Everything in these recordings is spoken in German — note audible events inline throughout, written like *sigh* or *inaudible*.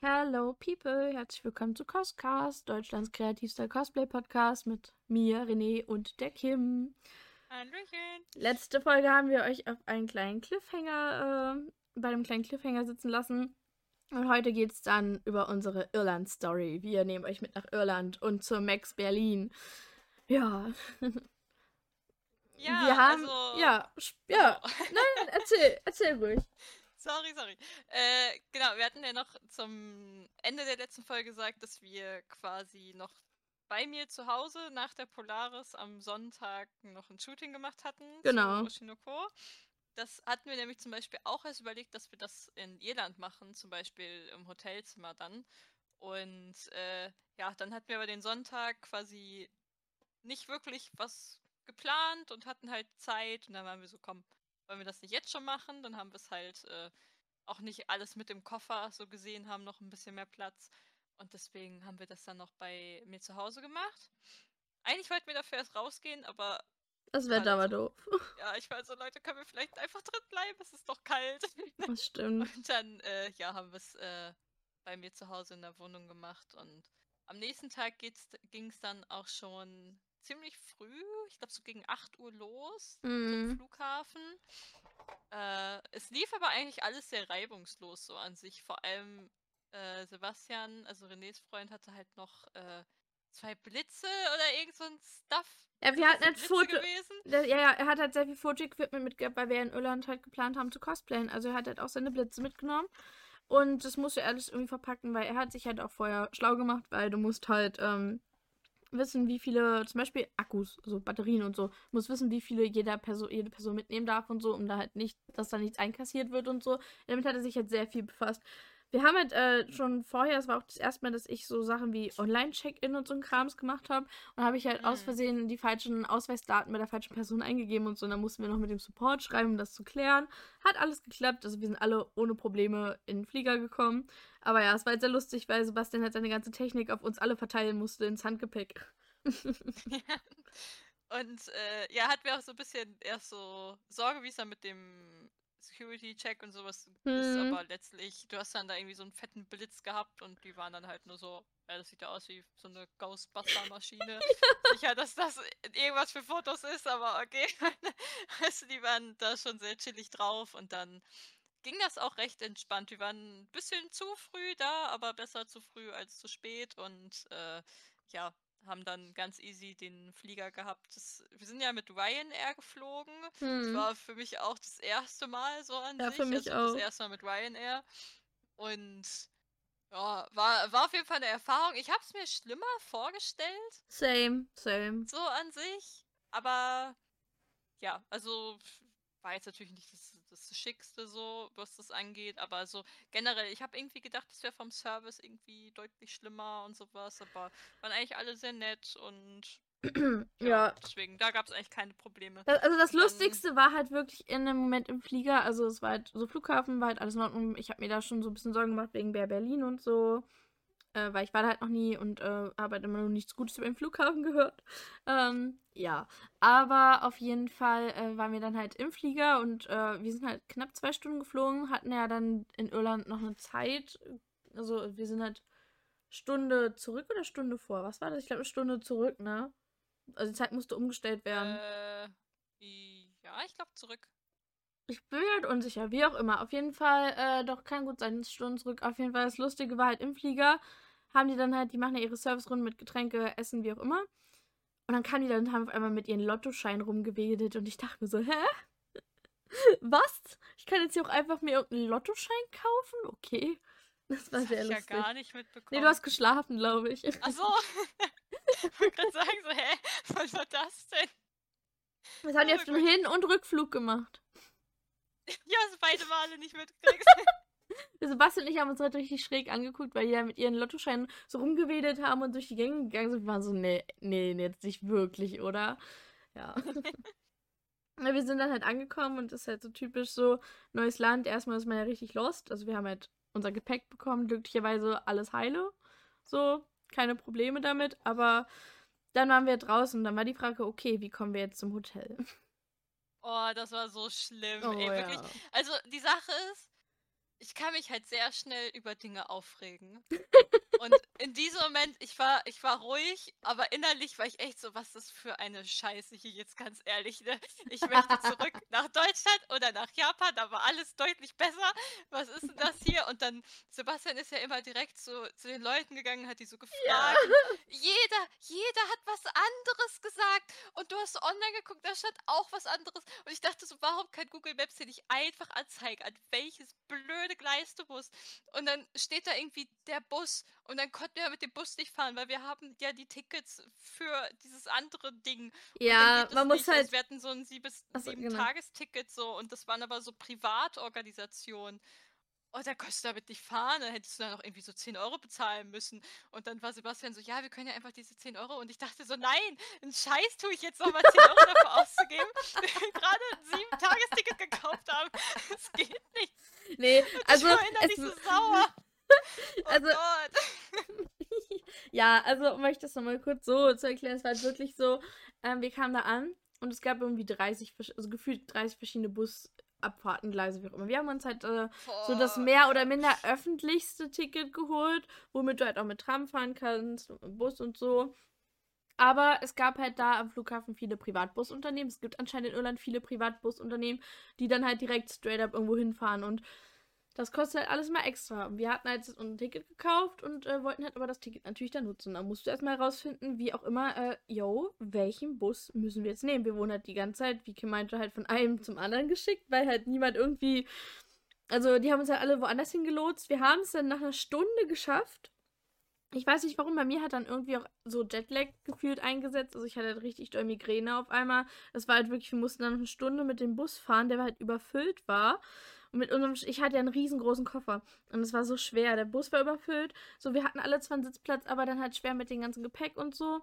Hello people, herzlich willkommen zu Coscast, Deutschlands kreativster Cosplay-Podcast mit mir, René und der Kim. Hallöchen. Letzte Folge haben wir euch auf einen kleinen Cliffhanger, äh, bei einem kleinen Cliffhanger sitzen lassen. Und heute geht es dann über unsere Irland-Story. Wir nehmen euch mit nach Irland und zur Max Berlin. Ja. Ja, wir haben. also, ja, ja. so. Nein, erzähl, erzähl ruhig. Sorry, sorry. Äh, genau, wir hatten ja noch zum Ende der letzten Folge gesagt, dass wir quasi noch bei mir zu Hause nach der Polaris am Sonntag noch ein Shooting gemacht hatten. Genau. Oshinoko. Das hatten wir nämlich zum Beispiel auch erst überlegt, dass wir das in Irland machen, zum Beispiel im Hotelzimmer dann. Und äh, ja, dann hatten wir aber den Sonntag quasi nicht wirklich was geplant und hatten halt Zeit. Und dann waren wir so, komm, wollen wir das nicht jetzt schon machen? Dann haben wir es halt äh, auch nicht alles mit im Koffer so gesehen, haben noch ein bisschen mehr Platz. Und deswegen haben wir das dann noch bei mir zu Hause gemacht. Eigentlich wollten wir dafür erst rausgehen, aber Das Wetter war Also. doof. *laughs* ja, ich war so, Leute, können wir vielleicht einfach drin bleiben? Es ist doch kalt. *laughs* Das stimmt. Und dann, äh, ja, haben wir es äh, bei mir zu Hause in der Wohnung gemacht. Und am nächsten Tag ging es dann auch schon ziemlich früh, ich glaube so gegen 8 Uhr los zum Mhm. Flughafen. Äh, es lief aber eigentlich alles sehr reibungslos so an sich. Vor allem äh, Sebastian, also Renés Freund, hatte halt noch äh, zwei Blitze oder irgend so ein Stuff. Ja, wir das hatten halt Foto. Der, ja, ja, er hat halt sehr viel Foto-Equipment mitgehabt, weil wir in Irland halt geplant haben zu cosplayen. Also er hat halt auch seine Blitze mitgenommen. Und das musste er alles irgendwie verpacken, weil er hat sich halt auch vorher schlau gemacht, weil du musst halt ähm, wissen, wie viele, zum Beispiel Akkus, also Batterien und so, musst wissen, wie viele jeder Person, jede Person mitnehmen darf und so, um da halt nicht, dass da nichts einkassiert wird und so. Damit hat er sich halt sehr viel befasst. Wir haben halt äh, schon vorher, es war auch das erste Mal, dass ich so Sachen wie Online-Check-In und so ein Krams gemacht habe. Und habe ich halt aus Mhm. Versehen die falschen Ausweisdaten bei der falschen Person eingegeben und so. Und dann mussten wir noch mit dem Support schreiben, um das zu klären. Hat alles geklappt. Also wir sind alle ohne Probleme in den Flieger gekommen. Aber ja, es war halt sehr lustig, weil Sebastian halt seine ganze Technik auf uns alle verteilen musste ins Handgepäck. *laughs* Und äh, ja, hatten wir auch so ein bisschen erst so Sorge, wie es dann mit dem Security-Check und sowas ist, Mhm. aber letztlich, du hast dann da irgendwie so einen fetten Blitz gehabt und die waren dann halt nur so, ja, das sieht ja aus wie so eine Ghostbuster-Maschine. *laughs* Sicher, dass das irgendwas für Fotos ist, aber okay. *laughs* Also die waren da schon sehr chillig drauf und dann ging das auch recht entspannt. Wir waren ein bisschen zu früh da, aber besser zu früh als zu spät und äh, ja, haben dann ganz easy den Flieger gehabt. Das, wir sind ja mit Ryanair geflogen. Das Hm. war für mich auch das erste Mal so an Ja, sich. für mich also auch. Das erste Mal mit Ryanair. Und ja, war, war auf jeden Fall eine Erfahrung. Ich habe es mir schlimmer vorgestellt, Same, same. so an sich. Aber ja, also war jetzt natürlich nicht das, das Schickste so, was das angeht. Aber so generell, ich habe irgendwie gedacht, es wäre vom Service irgendwie deutlich schlimmer und sowas. Aber waren eigentlich alle sehr nett und *clears throat* ja, deswegen, da gab es eigentlich keine Probleme. Das, also das Dann- Lustigste war halt wirklich in dem Moment im Flieger. Also es war halt so Flughafen, war halt alles in Ordnung. Ich habe mir da schon so ein bisschen Sorgen gemacht wegen Bär Berlin und so. Äh, weil ich war da halt noch nie und äh, habe halt immer noch nichts Gutes über den Flughafen *laughs* gehört. Ähm, ja. Aber auf jeden Fall äh, waren wir dann halt im Flieger und äh, wir sind halt knapp zwei Stunden geflogen, hatten ja dann in Irland noch eine Zeit. Also wir sind halt Stunde zurück oder Stunde vor? Was war das? Ich glaube eine Stunde zurück, ne? Also die Zeit musste umgestellt werden. Äh, ja, ich glaube zurück. Ich bin halt unsicher, wie auch immer. Auf jeden Fall, äh, doch kann gut sein, Stunden zurück. Auf jeden Fall, das Lustige war halt im Flieger, haben die dann halt, die machen ja ihre Servicerunden mit Getränke, Essen, wie auch immer. Und dann kamen die dann und haben auf einmal mit ihren Lottoschein rumgewedelt und ich dachte mir so, hä? *laughs* Was? Ich kann jetzt hier auch einfach mir irgendeinen Lottoschein kaufen? Okay. Das war Das sehr hab ich ja lustig. gar nicht mitbekommen. nee, du hast geschlafen, glaube ich. Ach so. ich wollte gerade sagen, so, hä? Was war das denn? Das haben die auf dem Gott. Hin- und Rückflug gemacht. Ja, hast beide Male nicht mitgekriegt. *laughs* *laughs* Sebastian und ich haben uns halt richtig schräg angeguckt, weil die ja mit ihren Lottoscheinen so rumgewedelt haben und durch die Gänge gegangen sind. Wir waren so, nee, nee, jetzt nicht wirklich, oder? Ja. *laughs* Ja, wir sind dann halt angekommen und das ist halt so typisch so, neues Land, erstmal ist man ja richtig lost. Also wir haben halt unser Gepäck bekommen, glücklicherweise alles heile. So, keine Probleme damit, aber dann waren wir draußen und dann war die Frage, okay, wie kommen wir jetzt zum Hotel? Oh, das war so schlimm, Oh, ey, wirklich. ja. Also, die Sache ist, ich kann mich halt sehr schnell über Dinge aufregen. *laughs* Und in diesem Moment, ich war, ich war ruhig, aber innerlich war ich echt so, was ist das für eine Scheiße hier jetzt ganz ehrlich. Ne? Ich möchte zurück *laughs* nach Deutschland oder nach Japan, da war alles deutlich besser. Was ist denn das hier? Und dann, Sebastian ist ja immer direkt so zu den Leuten gegangen, hat die so gefragt. Ja. *laughs* Jeder, jeder hat was anderes gesagt. Und du hast online geguckt, da stand auch was anderes. Und ich dachte so, warum kann Google Maps dir nicht einfach anzeigen, an welches blöde Gleis du musst? Und dann steht da irgendwie der Bus und dann konnten wir mit dem Bus nicht fahren, weil wir haben ja die Tickets für dieses andere Ding. Ja, man muss nicht. halt. Also wir hatten so ein sieben, Achso, sieben genau. So und das waren aber so Privatorganisationen. Und da konntest du damit nicht fahren, dann hättest du dann noch irgendwie so 10 Euro bezahlen müssen. Und dann war Sebastian so, ja, wir können ja einfach diese 10 Euro. Und ich dachte so, nein, einen Scheiß tue ich jetzt nochmal 10 Euro dafür auszugeben, *laughs* wir gerade ein 7-Tagesticket gekauft haben. *laughs* Das geht nicht. Nee, also. ich war innerlich es- so sauer. *laughs* Oh Also- Gott. ja, also um euch das nochmal kurz so zu erklären, es war halt wirklich so, ähm, wir kamen da an und es gab irgendwie 30, versch- also gefühlt 30 verschiedene Busabfahrtengleise, wie auch immer. Wir haben uns halt äh, so das mehr oder minder öffentlichste Ticket geholt, womit du halt auch mit Tram fahren kannst, mit Bus und so. Aber es gab halt da am Flughafen viele Privatbusunternehmen. Es gibt anscheinend in Irland viele Privatbusunternehmen, die dann halt direkt straight up irgendwo hinfahren. Und das kostet halt alles mal extra. Wir hatten halt ein Ticket gekauft und äh, wollten halt aber das Ticket natürlich dann nutzen. Da musst du erstmal herausfinden, wie auch immer, äh, yo, welchen Bus müssen wir jetzt nehmen? Wir wurden halt die ganze Zeit, wie Kim meinte, halt von einem zum anderen geschickt, weil halt niemand irgendwie. Also, die haben uns halt alle woanders hingelotst. Wir haben es dann nach einer Stunde geschafft. Ich weiß nicht warum, bei mir hat dann irgendwie auch so Jetlag gefühlt eingesetzt. Also ich hatte halt richtig doll Migräne auf einmal. Das war halt wirklich, wir mussten dann eine Stunde mit dem Bus fahren, der halt überfüllt war. Und mit unserem, ich hatte ja einen riesengroßen Koffer. Und es war so schwer. Der Bus war überfüllt. So, wir hatten alle zwar einen Sitzplatz, aber dann halt schwer mit dem ganzen Gepäck und so.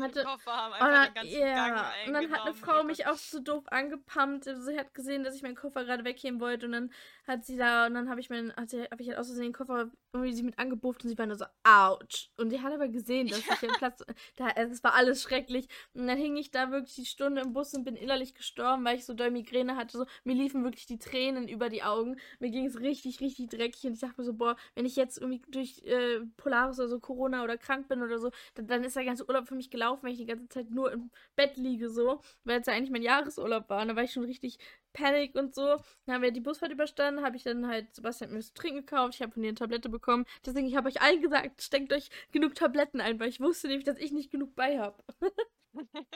Hatte- Koffer haben Und einfach dann, den Gang und dann hat eine. Frau mich auch so doof angepumpt. Also sie hat gesehen, dass ich meinen Koffer gerade wegheben wollte. Und dann hat sie da, und dann habe ich meinen, hat sie, ich halt aus Versehen den Koffer irgendwie sich mit angebufft und sie war nur so, ouch. Und die hat aber gesehen, dass ich den *laughs* Platz, da, es war alles schrecklich. Und dann hing ich da wirklich die Stunde im Bus und bin innerlich gestorben, weil ich so doll Migräne hatte. So, mir liefen wirklich die Tränen über die Augen. Mir ging es richtig, richtig dreckig. Und ich dachte mir so, boah, wenn ich jetzt irgendwie durch äh, Polaris oder so Corona oder krank bin oder so, dann, dann ist der ganze Urlaub für mich gelaufen, weil ich die ganze Zeit nur im Bett liege, so. Weil es ja eigentlich mein Jahresurlaub war. Und da war ich schon richtig Panik und so. Dann haben wir die Busfahrt überstanden, habe ich dann halt Sebastian hat mir zu trinken gekauft, ich habe von ihr eine Tablette bekommen. Deswegen, ich habe euch allen gesagt, steckt euch genug Tabletten ein, weil ich wusste nämlich, dass ich nicht genug bei habe. *laughs*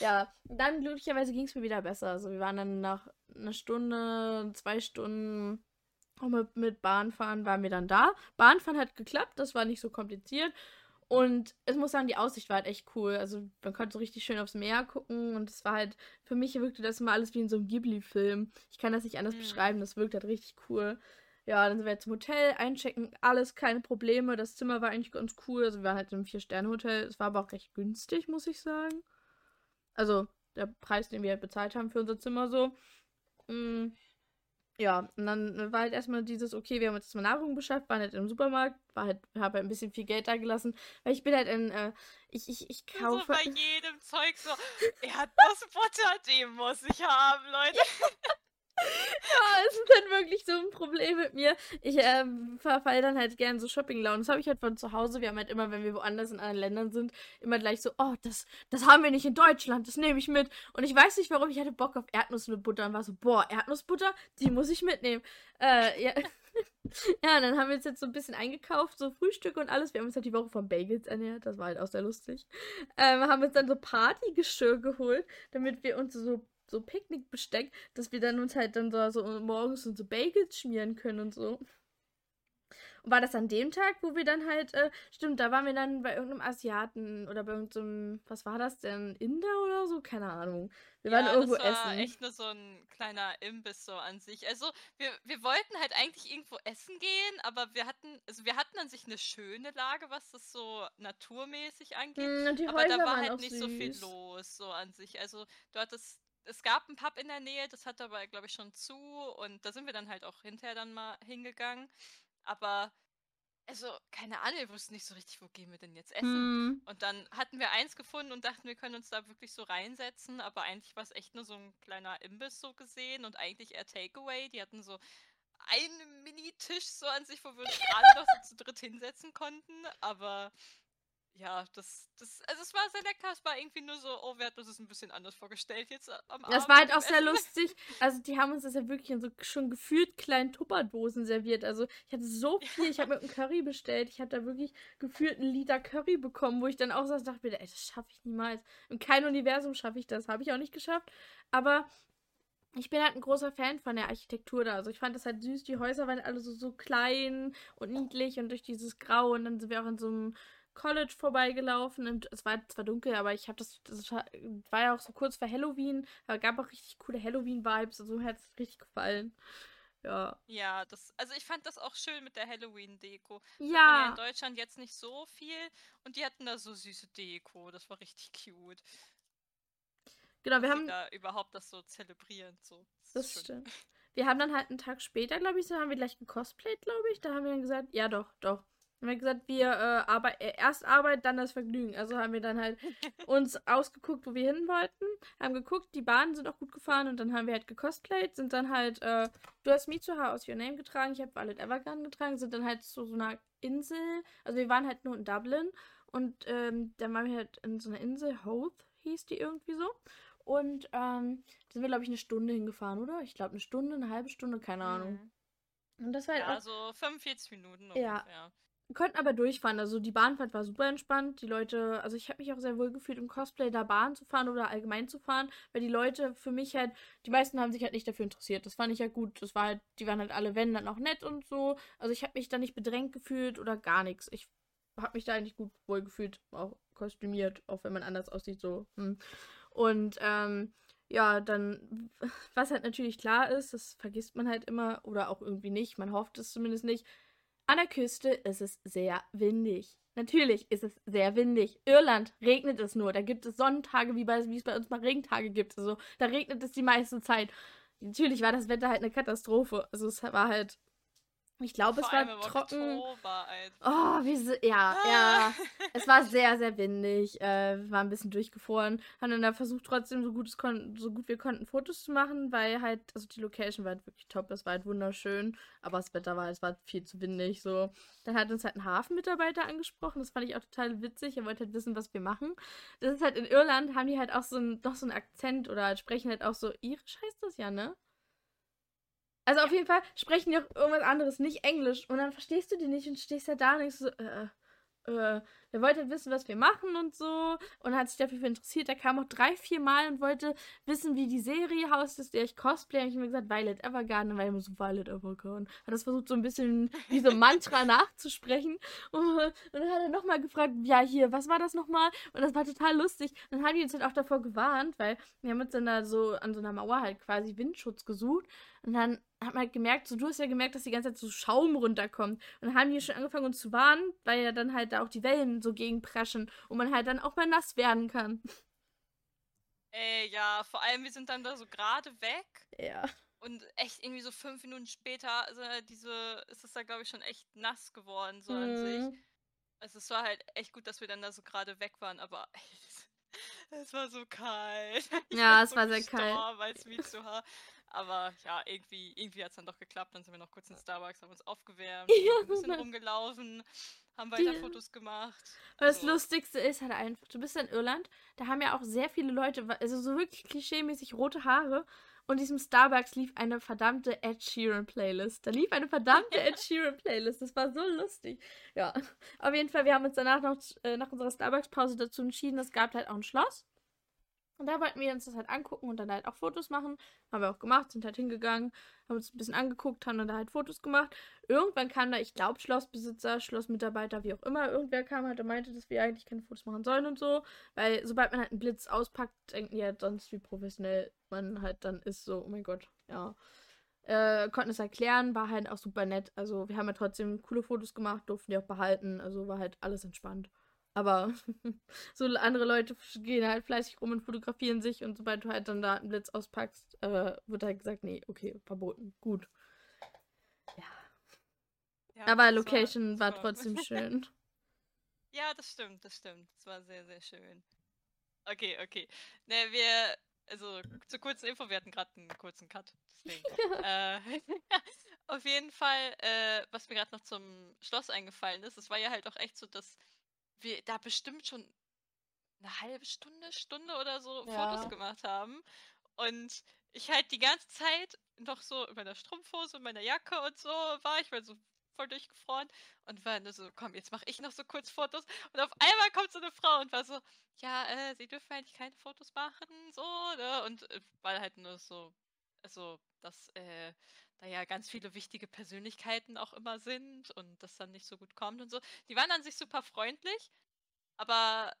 ja, dann glücklicherweise ging es mir wieder besser. Also wir waren dann nach einer Stunde, zwei Stunden auch mit, mit Bahnfahren waren wir dann da. Bahnfahren hat geklappt, das war nicht so kompliziert. Und ich muss sagen, die Aussicht war halt echt cool. Also man konnte so richtig schön aufs Meer gucken und es war halt, für mich wirkte das immer alles wie in so einem Ghibli-Film. Ich kann das nicht anders Mhm. beschreiben, das wirkt halt richtig cool. Ja, dann sind wir zum Hotel, einchecken, alles keine Probleme. Das Zimmer war eigentlich ganz cool. Also wir waren halt im Vier-Sterne-Hotel. Es war aber auch recht günstig, muss ich sagen. Also der Preis, den wir halt bezahlt haben für unser Zimmer so. Mm, ja, und dann war halt erstmal dieses, okay, wir haben uns jetzt mal Nahrung beschafft, waren halt im Supermarkt, war halt, habe halt ein bisschen viel Geld da gelassen, weil ich bin halt in, äh, ich, ich, ich So kaufe. bei jedem Zeug so, Erdnussbutter, die muss ich haben, Leute. *laughs* Ja, es ist halt wirklich so ein Problem mit mir. Ich ähm, verfall dann halt gern so Shopping-Launen. Das habe ich halt von zu Hause. Wir haben halt immer, wenn wir woanders in anderen Ländern sind, immer gleich so, oh, das, das haben wir nicht in Deutschland, das nehme ich mit. Und ich weiß nicht warum, ich hatte Bock auf Erdnuss mit Butter und war so, boah, Erdnussbutter, die muss ich mitnehmen. Äh, ja. *laughs* ja, und dann haben wir uns jetzt so ein bisschen eingekauft, so Frühstück und alles. Wir haben uns halt die Woche von Bagels ernährt, das war halt auch sehr lustig. Ähm, haben uns dann so Partygeschirr geholt, damit wir uns so so Picknickbesteck, dass wir dann uns halt dann so, so morgens so Bagels schmieren können und so. Und war das an dem Tag, wo wir dann halt, äh, stimmt, da waren wir dann bei irgendeinem Asiaten oder bei irgendeinem, was war das denn, Inder oder so? Keine Ahnung. Wir waren ja, irgendwo das war essen. echt nur so ein kleiner Imbiss so an sich. Also wir, wir wollten halt eigentlich irgendwo essen gehen, aber wir hatten, also wir hatten an sich eine schöne Lage, was das so naturmäßig angeht. Mm, und die Aber da war waren halt nicht so viel süß. los, so an sich. Also du hattest, es gab einen Pub in der Nähe, das hat aber, glaube ich, schon zu und da sind wir dann halt auch hinterher dann mal hingegangen. Aber, also, keine Ahnung, wir wussten nicht so richtig, wo gehen wir denn jetzt essen. Hm. Und dann hatten wir eins gefunden und dachten, wir können uns da wirklich so reinsetzen, aber eigentlich war es echt nur so ein kleiner Imbiss so gesehen und eigentlich eher Takeaway. Die hatten so einen Mini-Tisch so an sich, wo wir uns *laughs* alle noch so zu dritt hinsetzen konnten, aber ja, das, das, also es war sehr lecker, es war irgendwie nur so, oh, wir hatten uns das ein bisschen anders vorgestellt jetzt am Abend. Das war halt auch sehr *laughs* lustig. Also die haben uns das ja wirklich in so schon gefühlt kleinen Tupperdosen serviert. Also ich hatte so viel, ich habe mit einem Curry bestellt. Ich hatte da wirklich gefühlt einen Liter Curry bekommen, wo ich dann auch saß und dachte mir, ey, das schaffe ich niemals. In keinem Universum schaffe ich das. Habe ich auch nicht geschafft. Aber ich bin halt ein großer Fan von der Architektur da. Also ich fand das halt süß. Die Häuser waren alle so, so klein und niedlich und durch dieses Grau. Und dann sind wir auch in so einem College vorbeigelaufen. Und es war zwar dunkel, aber ich habe das, das war ja auch so kurz vor Halloween. Aber gab auch richtig coole Halloween-Vibes. Also mir hat es richtig gefallen. Ja. Ja, das, also ich fand das auch schön mit der Halloween-Deko. Ja. ja. In Deutschland jetzt nicht so viel und die hatten da so süße Deko. Das war richtig cute. Genau, wir haben. Da überhaupt das so zelebrieren. So. Das, das stimmt. Wir haben dann halt einen Tag später, glaube ich, so haben wir gleich gecosplayt, glaube ich. Da haben wir dann gesagt, ja doch, doch. Haben wir gesagt, wir äh, arbeit äh, erst Arbeit, dann das Vergnügen. Also haben wir dann halt *laughs* uns ausgeguckt, wo wir hin wollten, haben geguckt, die Bahnen sind auch gut gefahren und dann haben wir halt gecosplayt, sind dann halt, äh, du hast Mitsuha aus Your Name getragen, ich habe Violet Evergarden getragen, sind dann halt zu so einer Insel, also wir waren halt nur in Dublin und ähm, dann waren wir halt in so einer Insel, Hoth hieß die irgendwie so. Und ähm, da sind wir, glaube ich, eine Stunde hingefahren, oder? Ich glaube, eine Stunde, eine halbe Stunde, keine Ahnung. Mhm. Und das war halt ja, auch. Also 45 Minuten ungefähr. Ja. Wir konnten aber durchfahren. Also die Bahnfahrt war super entspannt. Die Leute, also ich habe mich auch sehr wohl gefühlt, im Cosplay da Bahn zu fahren oder allgemein zu fahren, weil die Leute für mich halt, die meisten haben sich halt nicht dafür interessiert. Das fand ich ja gut. Das war halt, die waren halt alle, wenn, dann auch nett und so. Also ich habe mich da nicht bedrängt gefühlt oder gar nichts. Ich habe mich da eigentlich gut wohl gefühlt, auch kostümiert, auch wenn man anders aussieht, so. Hm. Und ähm, ja, dann, *laughs* was halt natürlich klar ist, das vergisst man halt immer oder auch irgendwie nicht, man hofft es zumindest nicht. An der Küste ist es sehr windig. Natürlich ist es sehr windig. Irland regnet es nur. Da gibt es Sonnentage, wie, bei, wie es bei uns mal Regentage gibt. Also da regnet es die meiste Zeit. Natürlich war das Wetter halt eine Katastrophe. Also es war halt ich glaube, es war trocken. oh, wie so, ja, ah. ja. *laughs* Es war sehr, sehr windig. Äh, wir waren ein bisschen durchgefroren. Haben dann da versucht, trotzdem so gut, es so gut wir konnten Fotos zu machen, weil halt, also die Location war halt wirklich top. Es war halt wunderschön. Aber das Wetter war, es war viel zu windig. So. Dann hat uns halt ein Hafenmitarbeiter angesprochen. Das fand ich auch total witzig. Er wollte halt wissen, was wir machen. Das ist halt in Irland, haben die halt auch so ein, noch so einen Akzent oder halt sprechen halt auch so irisch heißt das ja, ne? Also auf jeden Fall sprechen die auch irgendwas anderes, nicht Englisch. Und dann verstehst du die nicht und stehst ja da und denkst so, äh, äh, der wollte halt wissen, was wir machen und so und hat sich dafür interessiert. Er kam auch drei, vier Mal und wollte wissen, wie die Serie heißt, der ich cosplay. Und ich habe mir gesagt, Violet Evergarden, weil immer so Violet Evergarden. Hat das versucht, so ein bisschen wie so Mantra *laughs* nachzusprechen. Und, und, dann hat er nochmal gefragt, ja, hier, was war das nochmal? Und das war total lustig. Und dann haben die uns halt auch davor gewarnt, weil wir haben uns dann da so an so einer Mauer halt quasi Windschutz gesucht. Und dann hat man halt gemerkt, so du hast ja gemerkt, dass die ganze Zeit so Schaum runterkommt. Und dann haben die schon angefangen uns zu warnen, weil ja dann halt da auch die Wellen so gegenpreschen und man halt dann auch mal nass werden kann. Ey, ja, vor allem wir sind dann da so gerade weg. Ja. Und echt irgendwie so fünf Minuten später also diese, ist es da, glaube ich, schon echt nass geworden, so mhm. an sich. Mhm. Also es war halt echt gut, dass wir dann da so gerade weg waren, aber *laughs* es war so kalt. *laughs* Ich ja, es so war sehr kalt. Als Mitsuha. Aber ja, irgendwie, irgendwie hat es dann doch geklappt. Dann sind wir noch kurz in Starbucks, haben uns aufgewärmt, *laughs* ja, ein bisschen rumgelaufen, haben weiter die, Fotos gemacht. Also. Das Lustigste ist halt einfach, du bist in Irland, da haben ja auch sehr viele Leute, also so wirklich klischeemäßig rote Haare. Und in diesem Starbucks lief eine verdammte Ed Sheeran Playlist. Da lief eine verdammte *laughs* Ed Sheeran Playlist. Das war so lustig. Ja, auf jeden Fall, wir haben uns danach noch äh, nach unserer Starbucks-Pause dazu entschieden, es gab halt auch ein Schloss. Und da wollten wir uns das halt angucken und dann halt auch Fotos machen. Haben wir auch gemacht, sind halt hingegangen, haben uns ein bisschen angeguckt, haben dann da halt Fotos gemacht. Irgendwann kam da, ich glaube, Schlossbesitzer, Schlossmitarbeiter, wie auch immer, irgendwer kam halt und meinte, dass wir eigentlich keine Fotos machen sollen und so. Weil sobald man halt einen Blitz auspackt, denken die halt sonst, wie professionell man halt dann ist. So, oh mein Gott, ja. Äh, konnten es erklären, war halt auch super nett. Also wir haben ja trotzdem coole Fotos gemacht, durften die auch behalten. Also war halt alles entspannt. Aber *laughs* so andere Leute gehen halt fleißig rum und fotografieren sich und sobald du halt dann da einen Blitz auspackst, äh, wird halt gesagt, nee, okay, verboten. Gut. Ja. ja Aber Location war, war trotzdem *laughs* schön. Ja, das stimmt, das stimmt. Das war sehr, sehr schön. Okay, okay. Ne, wir, also zur kurzen Info, wir hatten gerade einen kurzen Cut. Deswegen. *laughs* äh, Auf jeden Fall, äh, was mir gerade noch zum Schloss eingefallen ist, es war ja halt auch echt so, dass wir da bestimmt schon eine halbe Stunde, Stunde oder so Ja. Fotos gemacht haben. Und ich halt die ganze Zeit noch so in meiner Strumpfhose und meiner Jacke und so war. Ich war so voll durchgefroren und war nur so, komm, jetzt mache ich noch so kurz Fotos. Und auf einmal kommt so eine Frau und war so, ja, äh, sie dürfen eigentlich keine Fotos machen, so, ne? Und äh, war halt nur so, also, dass äh, da ja ganz viele wichtige Persönlichkeiten auch immer sind und das dann nicht so gut kommt und so. Die waren an sich super freundlich, aber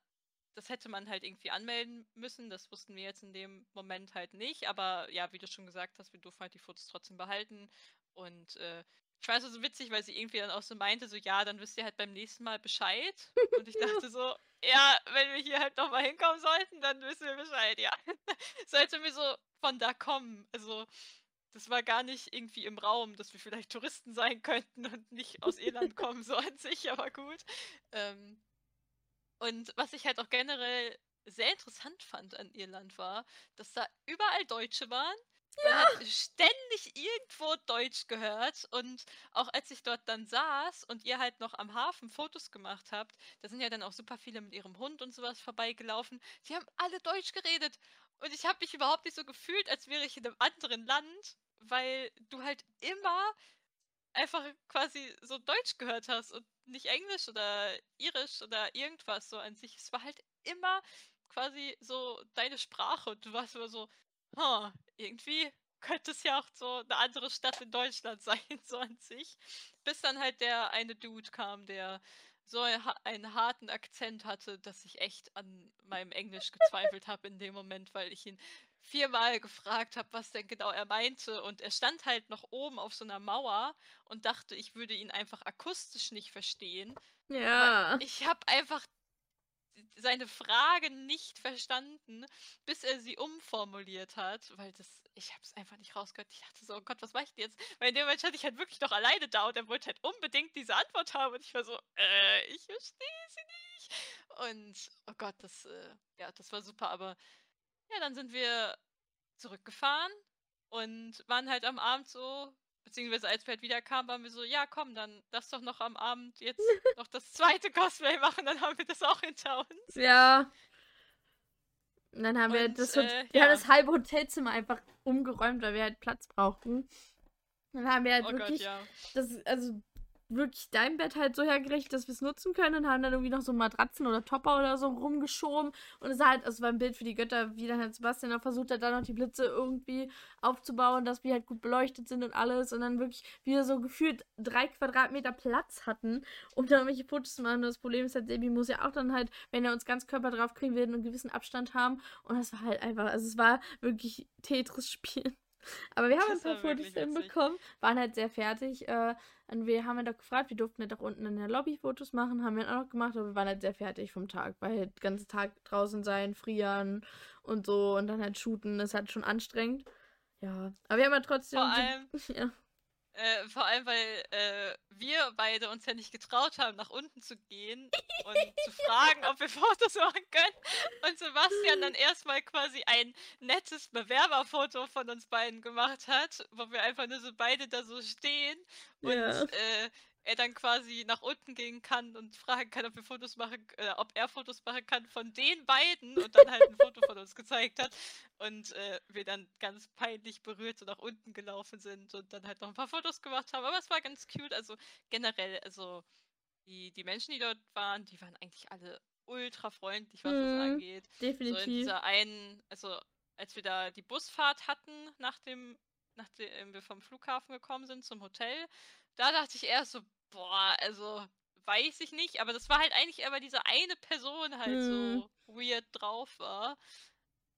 das hätte man halt irgendwie anmelden müssen. Das wussten wir jetzt in dem Moment halt nicht. Aber ja, wie du schon gesagt hast, wir durften halt die Fotos trotzdem behalten. Und äh, ich fand es so witzig, weil sie irgendwie dann auch so meinte, so ja, dann wisst ihr halt beim nächsten Mal Bescheid. *laughs* Und ich dachte so, ja, wenn wir hier halt nochmal hinkommen sollten, dann wissen wir Bescheid, ja. *laughs* so als wenn wir so von da kommen. Also das war gar nicht irgendwie im Raum, dass wir vielleicht Touristen sein könnten und nicht aus Irland kommen, so an sich, aber gut. Ähm, und was ich halt auch generell sehr interessant fand an Irland war, dass da überall Deutsche waren. Man hat ständig irgendwo Deutsch gehört. Und auch als ich dort dann saß und ihr halt noch am Hafen Fotos gemacht habt, da sind ja dann auch super viele mit ihrem Hund und sowas vorbeigelaufen. Die haben alle Deutsch geredet. Und ich habe mich überhaupt nicht so gefühlt, als wäre ich in einem anderen Land, weil du halt immer einfach quasi so Deutsch gehört hast und nicht Englisch oder Irisch oder irgendwas so an sich. Es war halt immer quasi so deine Sprache und du warst immer so, huh, irgendwie könnte es ja auch so eine andere Stadt in Deutschland *laughs* sein, so an sich. Bis dann halt der eine Dude kam, der so einen harten Akzent hatte, dass ich echt an meinem Englisch gezweifelt habe in dem Moment, weil ich ihn viermal gefragt habe, was denn genau er meinte. Und er stand halt noch oben auf so einer Mauer und dachte, ich würde ihn einfach akustisch nicht verstehen. Ja. Ich habe einfach seine Frage nicht verstanden, bis er sie umformuliert hat, weil das, ich habe es einfach nicht rausgehört. Ich dachte so, oh Gott, was mache ich denn jetzt? Weil in dem Moment stand ich halt wirklich noch alleine da und er wollte halt unbedingt diese Antwort haben und ich war so, äh, ich verstehe sie nicht. Und, oh Gott, das, äh, ja, das war super, aber ja, dann sind wir zurückgefahren und waren halt am Abend so, beziehungsweise als wir halt wieder kamen, waren wir so, ja komm, dann lass doch noch am Abend jetzt *laughs* noch das zweite Cosplay machen, dann haben wir das auch hinter uns. Ja. Und dann haben wir Und, das, Hot- äh, wir haben ja. das halbe Hotelzimmer einfach umgeräumt, weil wir halt Platz brauchten. Dann haben wir halt Oh Gott, wirklich ja. das, also wirklich dein Bett halt so hergerichtet, dass wir es nutzen können und haben dann irgendwie noch so Matratzen oder Topper oder so rumgeschoben. Und es sah halt, also es war ein Bild für die Götter, wie dann halt Sebastian auch versucht hat, da noch die Blitze irgendwie aufzubauen, dass wir halt gut beleuchtet sind und alles. Und dann wirklich wieder so gefühlt drei Quadratmeter Platz hatten, um da irgendwelche Fotos zu machen. Und das Problem ist halt, Sebi muss ja auch dann halt, wenn er uns ganz Körper drauf kriegen will, einen gewissen Abstand haben. Und das war halt einfach, also es war wirklich Tetris-Spielen. Aber wir haben ein Das paar war Fotos hinbekommen, waren halt sehr fertig. Äh, und wir haben ja doch gefragt, wir durften halt auch unten in der Lobby Fotos machen, haben wir auch noch gemacht, aber wir waren halt sehr fertig vom Tag, weil halt den ganzen Tag draußen sein, frieren und so und dann halt shooten, ist halt schon anstrengend. Ja, aber wir haben halt trotzdem. Vor so- allem, *laughs* ja. Äh, vor allem, weil äh, wir beide uns ja nicht getraut haben, nach unten zu gehen und zu fragen, ob wir *laughs* Fotos machen können. Und Sebastian dann erstmal quasi ein nettes Bewerberfoto von uns beiden gemacht hat, wo wir einfach nur so beide da so stehen und Ja. äh, er dann quasi nach unten gehen kann und fragen kann, ob wir Fotos machen, äh, ob er Fotos machen kann von den beiden und dann halt ein Foto von uns gezeigt hat und äh, wir dann ganz peinlich berührt so nach unten gelaufen sind und dann halt noch ein paar Fotos gemacht haben. Aber es war ganz cute. Also generell, also die, die Menschen, die dort waren, die waren eigentlich alle ultra freundlich, was das Mhm, angeht. So in Definitiv. dieser einen, also als wir da die Busfahrt hatten, nachdem, nachdem wir vom Flughafen gekommen sind zum Hotel, da dachte ich erst so, boah, also weiß ich nicht, aber das war halt eigentlich weil diese eine Person halt Mhm. so weird drauf war.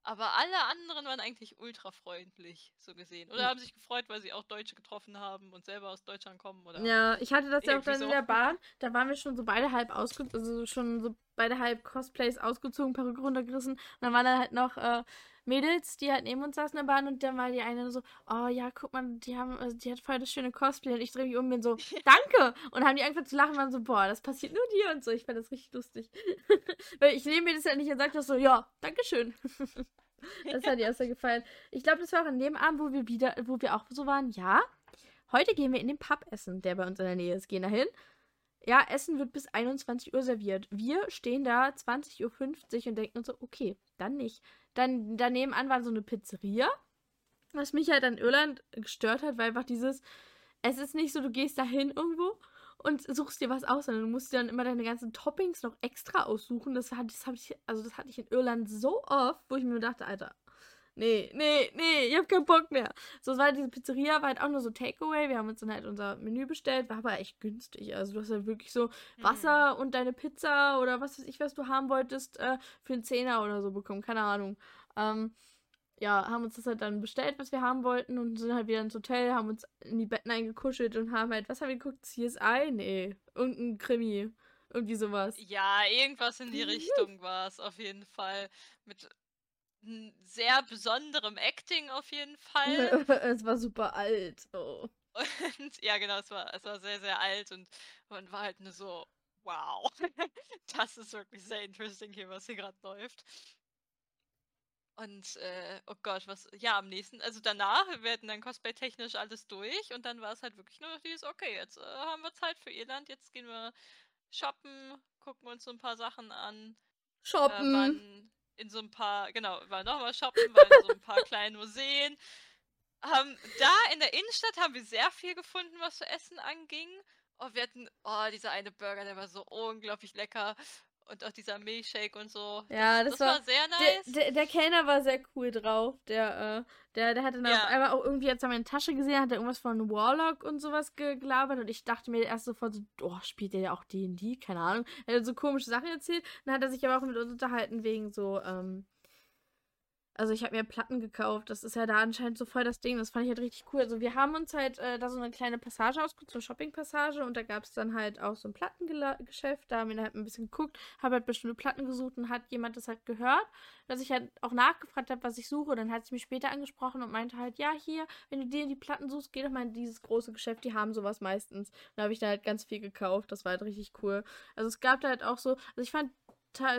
Aber alle anderen waren eigentlich ultra freundlich, so gesehen. Oder Ja. haben sich gefreut, weil sie auch Deutsche getroffen haben und selber aus Deutschland kommen. Oder Ja, ich hatte das ja auch dann in so. der *laughs* Bahn. Da waren wir schon so beide halb ausgezogen, also schon so beide halb Cosplays ausgezogen, Perücke runtergerissen. Und dann waren da halt noch äh, Mädels, die halt neben uns saßen in der Bahn und dann war die eine so, oh ja, guck mal, die haben, also die hat voll das schöne Cosplay und ich drehe mich um und bin so, *laughs* danke! Und haben die angefangen zu lachen und waren so, boah, das passiert nur dir und so. Ich fand das richtig lustig. *laughs* Weil ich nehme mir das ja nicht und sage das so, ja, dankeschön. *laughs* das hat ihr sehr gefallen. Ich glaube, das war auch an dem Abend, wo wir wieder, wo wir auch so waren, ja. heute gehen wir in den Pub essen, der bei uns in der Nähe ist. Gehen dahin. Ja, Essen wird bis 21 Uhr serviert. Wir stehen da 20.50 Uhr und denken uns so, okay, dann nicht. Dann daneben an war so eine Pizzeria, was mich halt an Irland gestört hat, weil einfach dieses, es ist nicht so, du gehst dahin irgendwo und suchst dir was aus, sondern du musst dir dann immer deine ganzen Toppings noch extra aussuchen. Das, hat, das, ich, also das hatte ich in Irland so oft, wo ich mir dachte, Alter, nee, nee, nee, ich hab keinen Bock mehr. So, es war diese Pizzeria, war halt auch nur so Takeaway. Wir haben uns dann halt unser Menü bestellt, war aber echt günstig. Also du hast halt wirklich so Wasser mhm. und deine Pizza oder was weiß ich, was du haben wolltest, äh, für einen Zehner oder so bekommen. Keine Ahnung. Ähm, ja, haben uns das halt dann bestellt, was wir haben wollten und sind halt wieder ins Hotel, haben uns in die Betten eingekuschelt und haben halt, was haben wir geguckt? CSI? Nee, irgendein Krimi. Irgendwie sowas. Ja, irgendwas in die Richtung war es auf jeden Fall. Mit sehr besonderem Acting auf jeden Fall. *laughs* es war super alt. Oh. Und ja, genau, es war, es war sehr, sehr alt und man war halt nur so, wow, *laughs* das ist wirklich sehr interesting hier, was hier gerade läuft. Und, äh, oh Gott, was, ja, am nächsten, also danach, wir hatten dann cosplay-technisch alles durch und dann war es halt wirklich nur noch dieses, okay, jetzt äh, haben wir Zeit für Irland, jetzt gehen wir shoppen, gucken uns so ein paar Sachen an. Äh, shoppen. Äh, in so ein paar, genau, waren nochmal shoppen, waren in so ein paar kleinen Museen. Ähm, da in der Innenstadt haben wir sehr viel gefunden, was zu essen anging. Oh, wir hatten, oh, dieser eine Burger, der war so unglaublich lecker. Und auch dieser Milchshake und so. Ja, das, das war, war, sehr nice. Der, der, der, Kellner war sehr cool drauf. Der, äh, der, der hatte dann ja. auf einmal auch irgendwie jetzt meine Tasche gesehen, hat er irgendwas von Warlock und sowas gelabert. Und ich dachte mir erst sofort so, oh, spielt der ja auch D&D? Keine Ahnung. Er hat so komische Sachen erzählt. Dann hat er sich aber auch mit uns unterhalten wegen so, ähm, also ich habe mir Platten gekauft. Das ist ja da anscheinend so voll das Ding. Das fand ich halt richtig cool. Also wir haben uns halt äh, da so eine kleine Passage ausgeguckt, so eine Shopping-Passage. Und da gab es dann halt auch so ein Plattengeschäft. Da haben wir halt ein bisschen geguckt, habe halt bestimmte Platten gesucht und hat jemand das halt gehört. Dass ich halt auch nachgefragt habe, was ich suche. Dann hat sie mich später angesprochen und meinte halt, ja, hier, wenn du dir die Platten suchst, geh doch mal in dieses große Geschäft. Die haben sowas meistens. Da habe ich da halt ganz viel gekauft. Das war halt richtig cool. Also es gab da halt auch so, also ich fand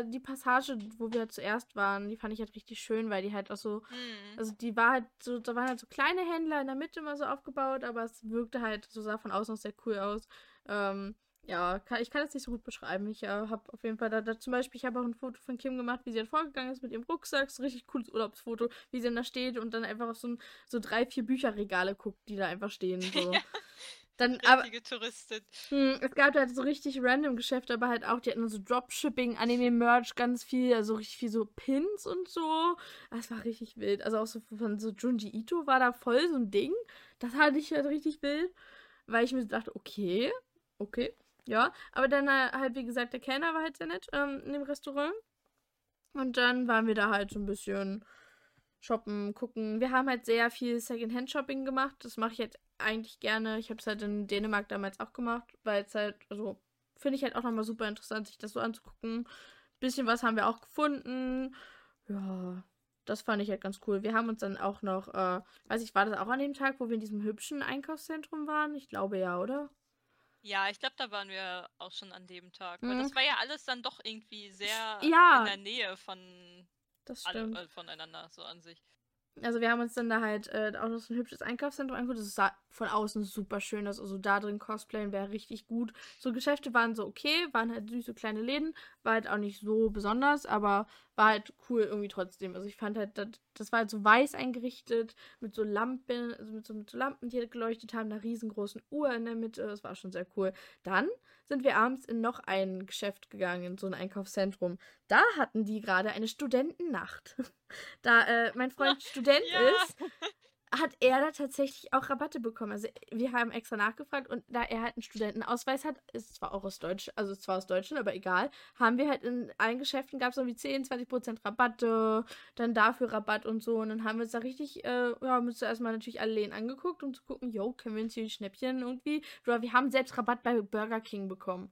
die Passage, wo wir zuerst waren, die fand ich halt richtig schön, weil die halt auch so, mhm. also die war halt so, da waren halt so kleine Händler in der Mitte immer so aufgebaut, aber es wirkte halt, so sah von außen auch sehr cool aus. Ähm, ja, kann, ich kann das nicht so gut beschreiben. Ich äh, habe auf jeden Fall da, da zum Beispiel, ich habe auch ein Foto von Kim gemacht, wie sie halt vorgegangen ist mit ihrem Rucksack, so richtig cooles Urlaubsfoto, wie sie dann da steht und dann einfach auf so, so drei, vier Bücherregale guckt, die da einfach stehen. So. *laughs* *laughs* Dann, *laughs* Richtige aber, Touristin. Mh, es gab halt so richtig random Geschäfte, aber halt auch, die hatten so Dropshipping, Anime-Merch, ganz viel, also richtig viel so Pins und so. Das war richtig wild. Also auch so von so Junji Ito war da voll so ein Ding. Das hatte ich halt richtig wild, weil ich mir dachte, okay, okay, ja. Aber dann äh, halt, wie gesagt, der Kellner war halt sehr nett ähm, in dem Restaurant. Und dann waren wir da halt so ein bisschen shoppen, gucken. Wir haben halt sehr viel Secondhand-Shopping gemacht. Das mache ich jetzt eigentlich gerne. Ich habe es halt in Dänemark damals auch gemacht, weil es halt, also finde ich halt auch nochmal super interessant, sich das so anzugucken. Bisschen was haben wir auch gefunden. Ja, das fand ich halt ganz cool. Wir haben uns dann auch noch, äh, weiß ich, war das auch an dem Tag, wo wir in diesem hübschen Einkaufszentrum waren? Ich glaube ja, oder? Ja, ich glaube, da waren wir auch schon an dem Tag. Mhm. Weil das war ja alles dann doch irgendwie sehr ja, in der Nähe von das stimmt. Alle, äh, voneinander, so an sich. Also wir haben uns dann da halt äh, auch noch so ein hübsches Einkaufszentrum angeguckt. Das sah von außen super schön aus. Also da drin cosplayen wäre richtig gut. So Geschäfte waren so okay, waren halt süße kleine Läden. War halt auch nicht so besonders, aber war halt cool irgendwie trotzdem. Also ich fand halt, das, das war halt so weiß eingerichtet, mit so Lampen, also mit so, mit so Lampen, die halt geleuchtet haben, einer riesengroßen Uhr in der Mitte. Das war schon sehr cool. Dann sind wir abends in noch ein Geschäft gegangen, in so ein Einkaufszentrum. Da hatten die gerade eine Studentennacht. *laughs* Da äh, mein Freund Student ja. ist, *laughs* hat er da tatsächlich auch Rabatte bekommen. Also wir haben extra nachgefragt und da er halt einen Studentenausweis hat, ist zwar auch aus Deutsch, also zwar aus Deutschland, aber egal, haben wir halt in allen Geschäften gab es irgendwie 10, 20 Prozent Rabatte, dann dafür Rabatt und so und dann haben wir uns da richtig, äh, ja, müssen wir erstmal natürlich alle Läden angeguckt, um zu gucken, yo, können wir uns hier die Schnäppchen irgendwie, oder wir haben selbst Rabatt bei Burger King bekommen.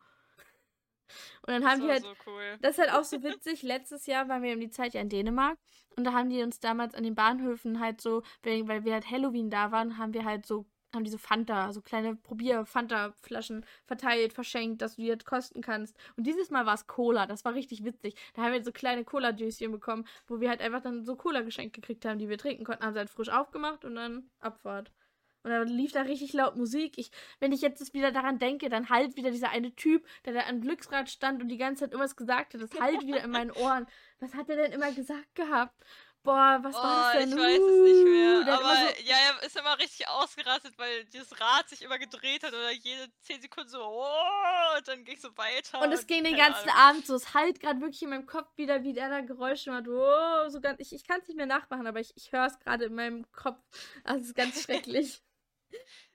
Und dann haben die halt. So cool. Das ist halt auch so witzig. Letztes Jahr waren wir um die Zeit ja in Dänemark. Und da haben die uns damals an den Bahnhöfen halt so, weil wir halt Halloween da waren, haben wir halt so, haben diese Fanta, so kleine Probier-Fanta-Flaschen verteilt, verschenkt, dass du die halt kosten kannst. Und dieses Mal war es Cola. Das war richtig witzig. Da haben wir so kleine Cola-Döschen bekommen, wo wir halt einfach dann so Cola geschenkt gekriegt haben, die wir trinken konnten. Haben sie halt frisch aufgemacht und dann Abfahrt. Und dann lief da richtig laut Musik. Ich, wenn ich jetzt wieder daran denke, dann halt wieder dieser eine Typ, der da am Glücksrad stand und die ganze Zeit irgendwas gesagt hat. Das halt wieder in meinen Ohren. Was hat er denn immer gesagt gehabt? Boah, was oh, war das denn? Ich weiß es nicht mehr. Der hat Aber so- ja, er ist immer richtig ausgerastet, weil dieses Rad sich immer gedreht hat oder jede 10 Sekunden so, oh, und dann ging es so weiter. Und es ging den ganzen Ahnung. Abend so. Es halt gerade wirklich in meinem Kopf wieder, wie der da Geräusche macht. Oh, so ganz, ich ich kann es nicht mehr nachmachen, aber ich, ich höre es gerade in meinem Kopf. Also es ist ganz *laughs* schrecklich.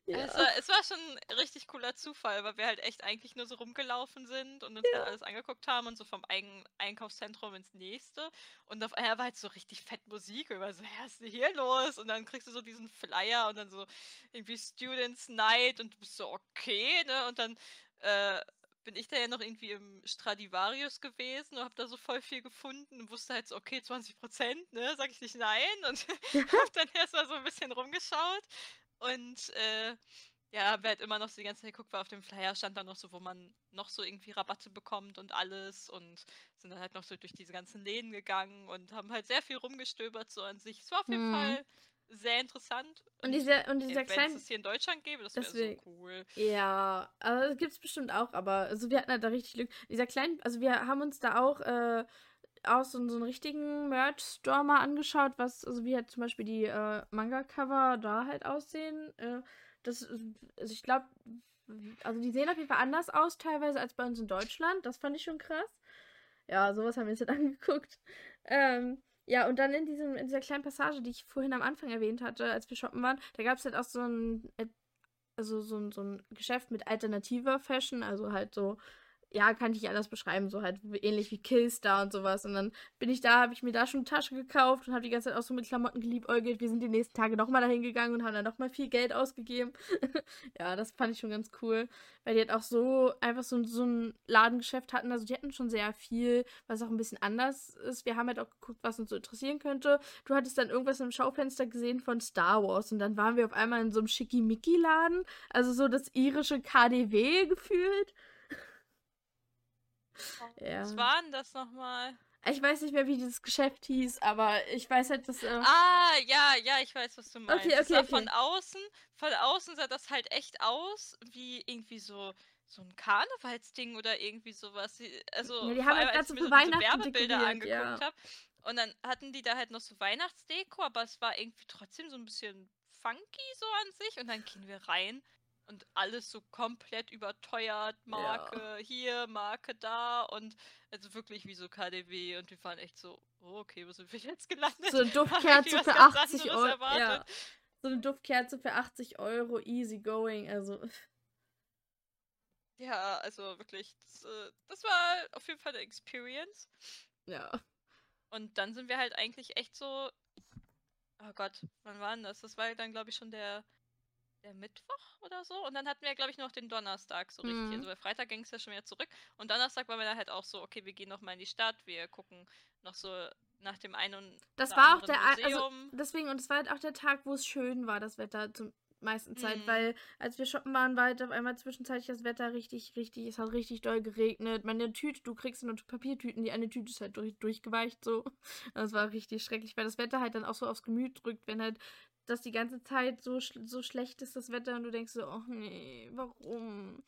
Ja. Es, war, es war schon ein richtig cooler Zufall, weil wir halt echt eigentlich nur so rumgelaufen sind und uns dann alles angeguckt haben und so vom Eigen Einkaufszentrum ins nächste. Und auf einmal war halt so richtig fett Musik. Und waren so, hä, was ist denn hier los? Und dann kriegst du so diesen Flyer und dann so irgendwie Students Night und du bist so, okay, ne? Und dann äh, bin ich da ja noch irgendwie im Stradivarius gewesen und hab da so voll viel gefunden und wusste halt so, okay, 20 Prozent, ne? Sag ich nicht nein. Und *laughs* *laughs* hab dann erstmal so ein bisschen rumgeschaut. Und äh, ja, wir halt immer noch so die ganze Zeit geguckt, weil auf dem Flyer stand dann noch so, wo man noch so irgendwie Rabatte bekommt und alles und sind dann halt noch so durch diese ganzen Läden gegangen und haben halt sehr viel rumgestöbert so an sich. Es war auf jeden Mhm. Fall sehr interessant. Und dieser, und dieser wenn es kleine. hier in Deutschland gäbe, das wäre so cool. Ja, also gibt es bestimmt auch, aber also wir hatten halt da richtig Glück. Dieser kleine, also wir haben uns da auch äh, aus so, so einen richtigen Merch-Store mal angeschaut, was, also wie halt zum Beispiel die äh, Manga-Cover da halt aussehen. Äh, das, also ich glaube, also die sehen auf jeden Fall anders aus teilweise als bei uns in Deutschland. Das fand ich schon krass. Ja, sowas haben wir uns dann *laughs* angeguckt. Ähm, ja, und dann in, diesem, in dieser kleinen Passage, die ich vorhin am Anfang erwähnt hatte, als wir shoppen waren, da gab es halt auch so ein äh, also so so ein Geschäft mit alternativer Fashion, also halt so, ja, kann ich nicht anders beschreiben, so halt ähnlich wie Killstar und sowas. Und dann bin ich da, habe ich mir da schon eine Tasche gekauft und habe die ganze Zeit auch so mit Klamotten geliebäugelt. Wir sind die nächsten Tage nochmal dahin gegangen und haben dann nochmal viel Geld ausgegeben. *laughs* ja, das fand ich schon ganz cool, weil die halt auch so einfach so, so ein Ladengeschäft hatten. Also die hatten schon sehr viel, was auch ein bisschen anders ist. Wir haben halt auch geguckt, was uns so interessieren könnte. Du hattest dann irgendwas im Schaufenster gesehen von Star Wars und dann waren wir auf einmal in so einem Schickimicki-Laden. Also so das irische KDW gefühlt. Ja. Was war denn das nochmal? Ich weiß nicht mehr, wie dieses Geschäft hieß, aber ich weiß halt, dass. Äh, Ah, ja, ja, ich weiß, was du meinst. Okay, Das okay, sah okay. Von außen, von außen sah das halt echt aus wie irgendwie so so ein Karnevalsding oder irgendwie sowas. Also Ja, die haben halt als so ich mir für so Weihnachten Werbebilder angeguckt ja. habe. Und dann hatten die da halt noch so Weihnachtsdeko, aber es war irgendwie trotzdem so ein bisschen funky so an sich. Und dann gehen wir rein und alles so komplett überteuert. Marke hier, Marke da und also wirklich wie so KDW. Und wir waren echt so, oh, okay, wo sind wir jetzt gelandet? so eine *laughs* Duftkerze für ganz 80 anderes Euro. Ja. So eine Duftkerze für 80 Euro, easy going. Also, Ja, also wirklich, das, äh, das war auf jeden Fall eine Experience. ja. Und dann sind wir halt eigentlich echt so. Oh Gott, wann war denn das? Das war dann, glaube ich, schon der, der Mittwoch oder so. Und dann hatten wir, glaube ich, noch den Donnerstag so richtig. Mhm. Also bei Freitag ging es ja schon wieder zurück. Und Donnerstag waren wir dann halt auch so, okay, wir gehen noch mal in die Stadt, wir gucken noch so nach dem einen und Das war auch der, also deswegen, und es war halt auch der Tag, wo es schön war, das Wetter zum meisten Zeit, Mhm. weil als wir shoppen waren, war halt auf einmal zwischenzeitlich das Wetter richtig, richtig, es hat richtig doll geregnet. Meine Tüte, du kriegst nur Papiertüten, die eine Tüte ist halt durch, durchgeweicht so. *laughs* Das war richtig schrecklich, weil das Wetter halt dann auch so aufs Gemüt drückt, wenn halt das die ganze Zeit so, so schlecht ist, das Wetter, und du denkst so, oh nee, warum?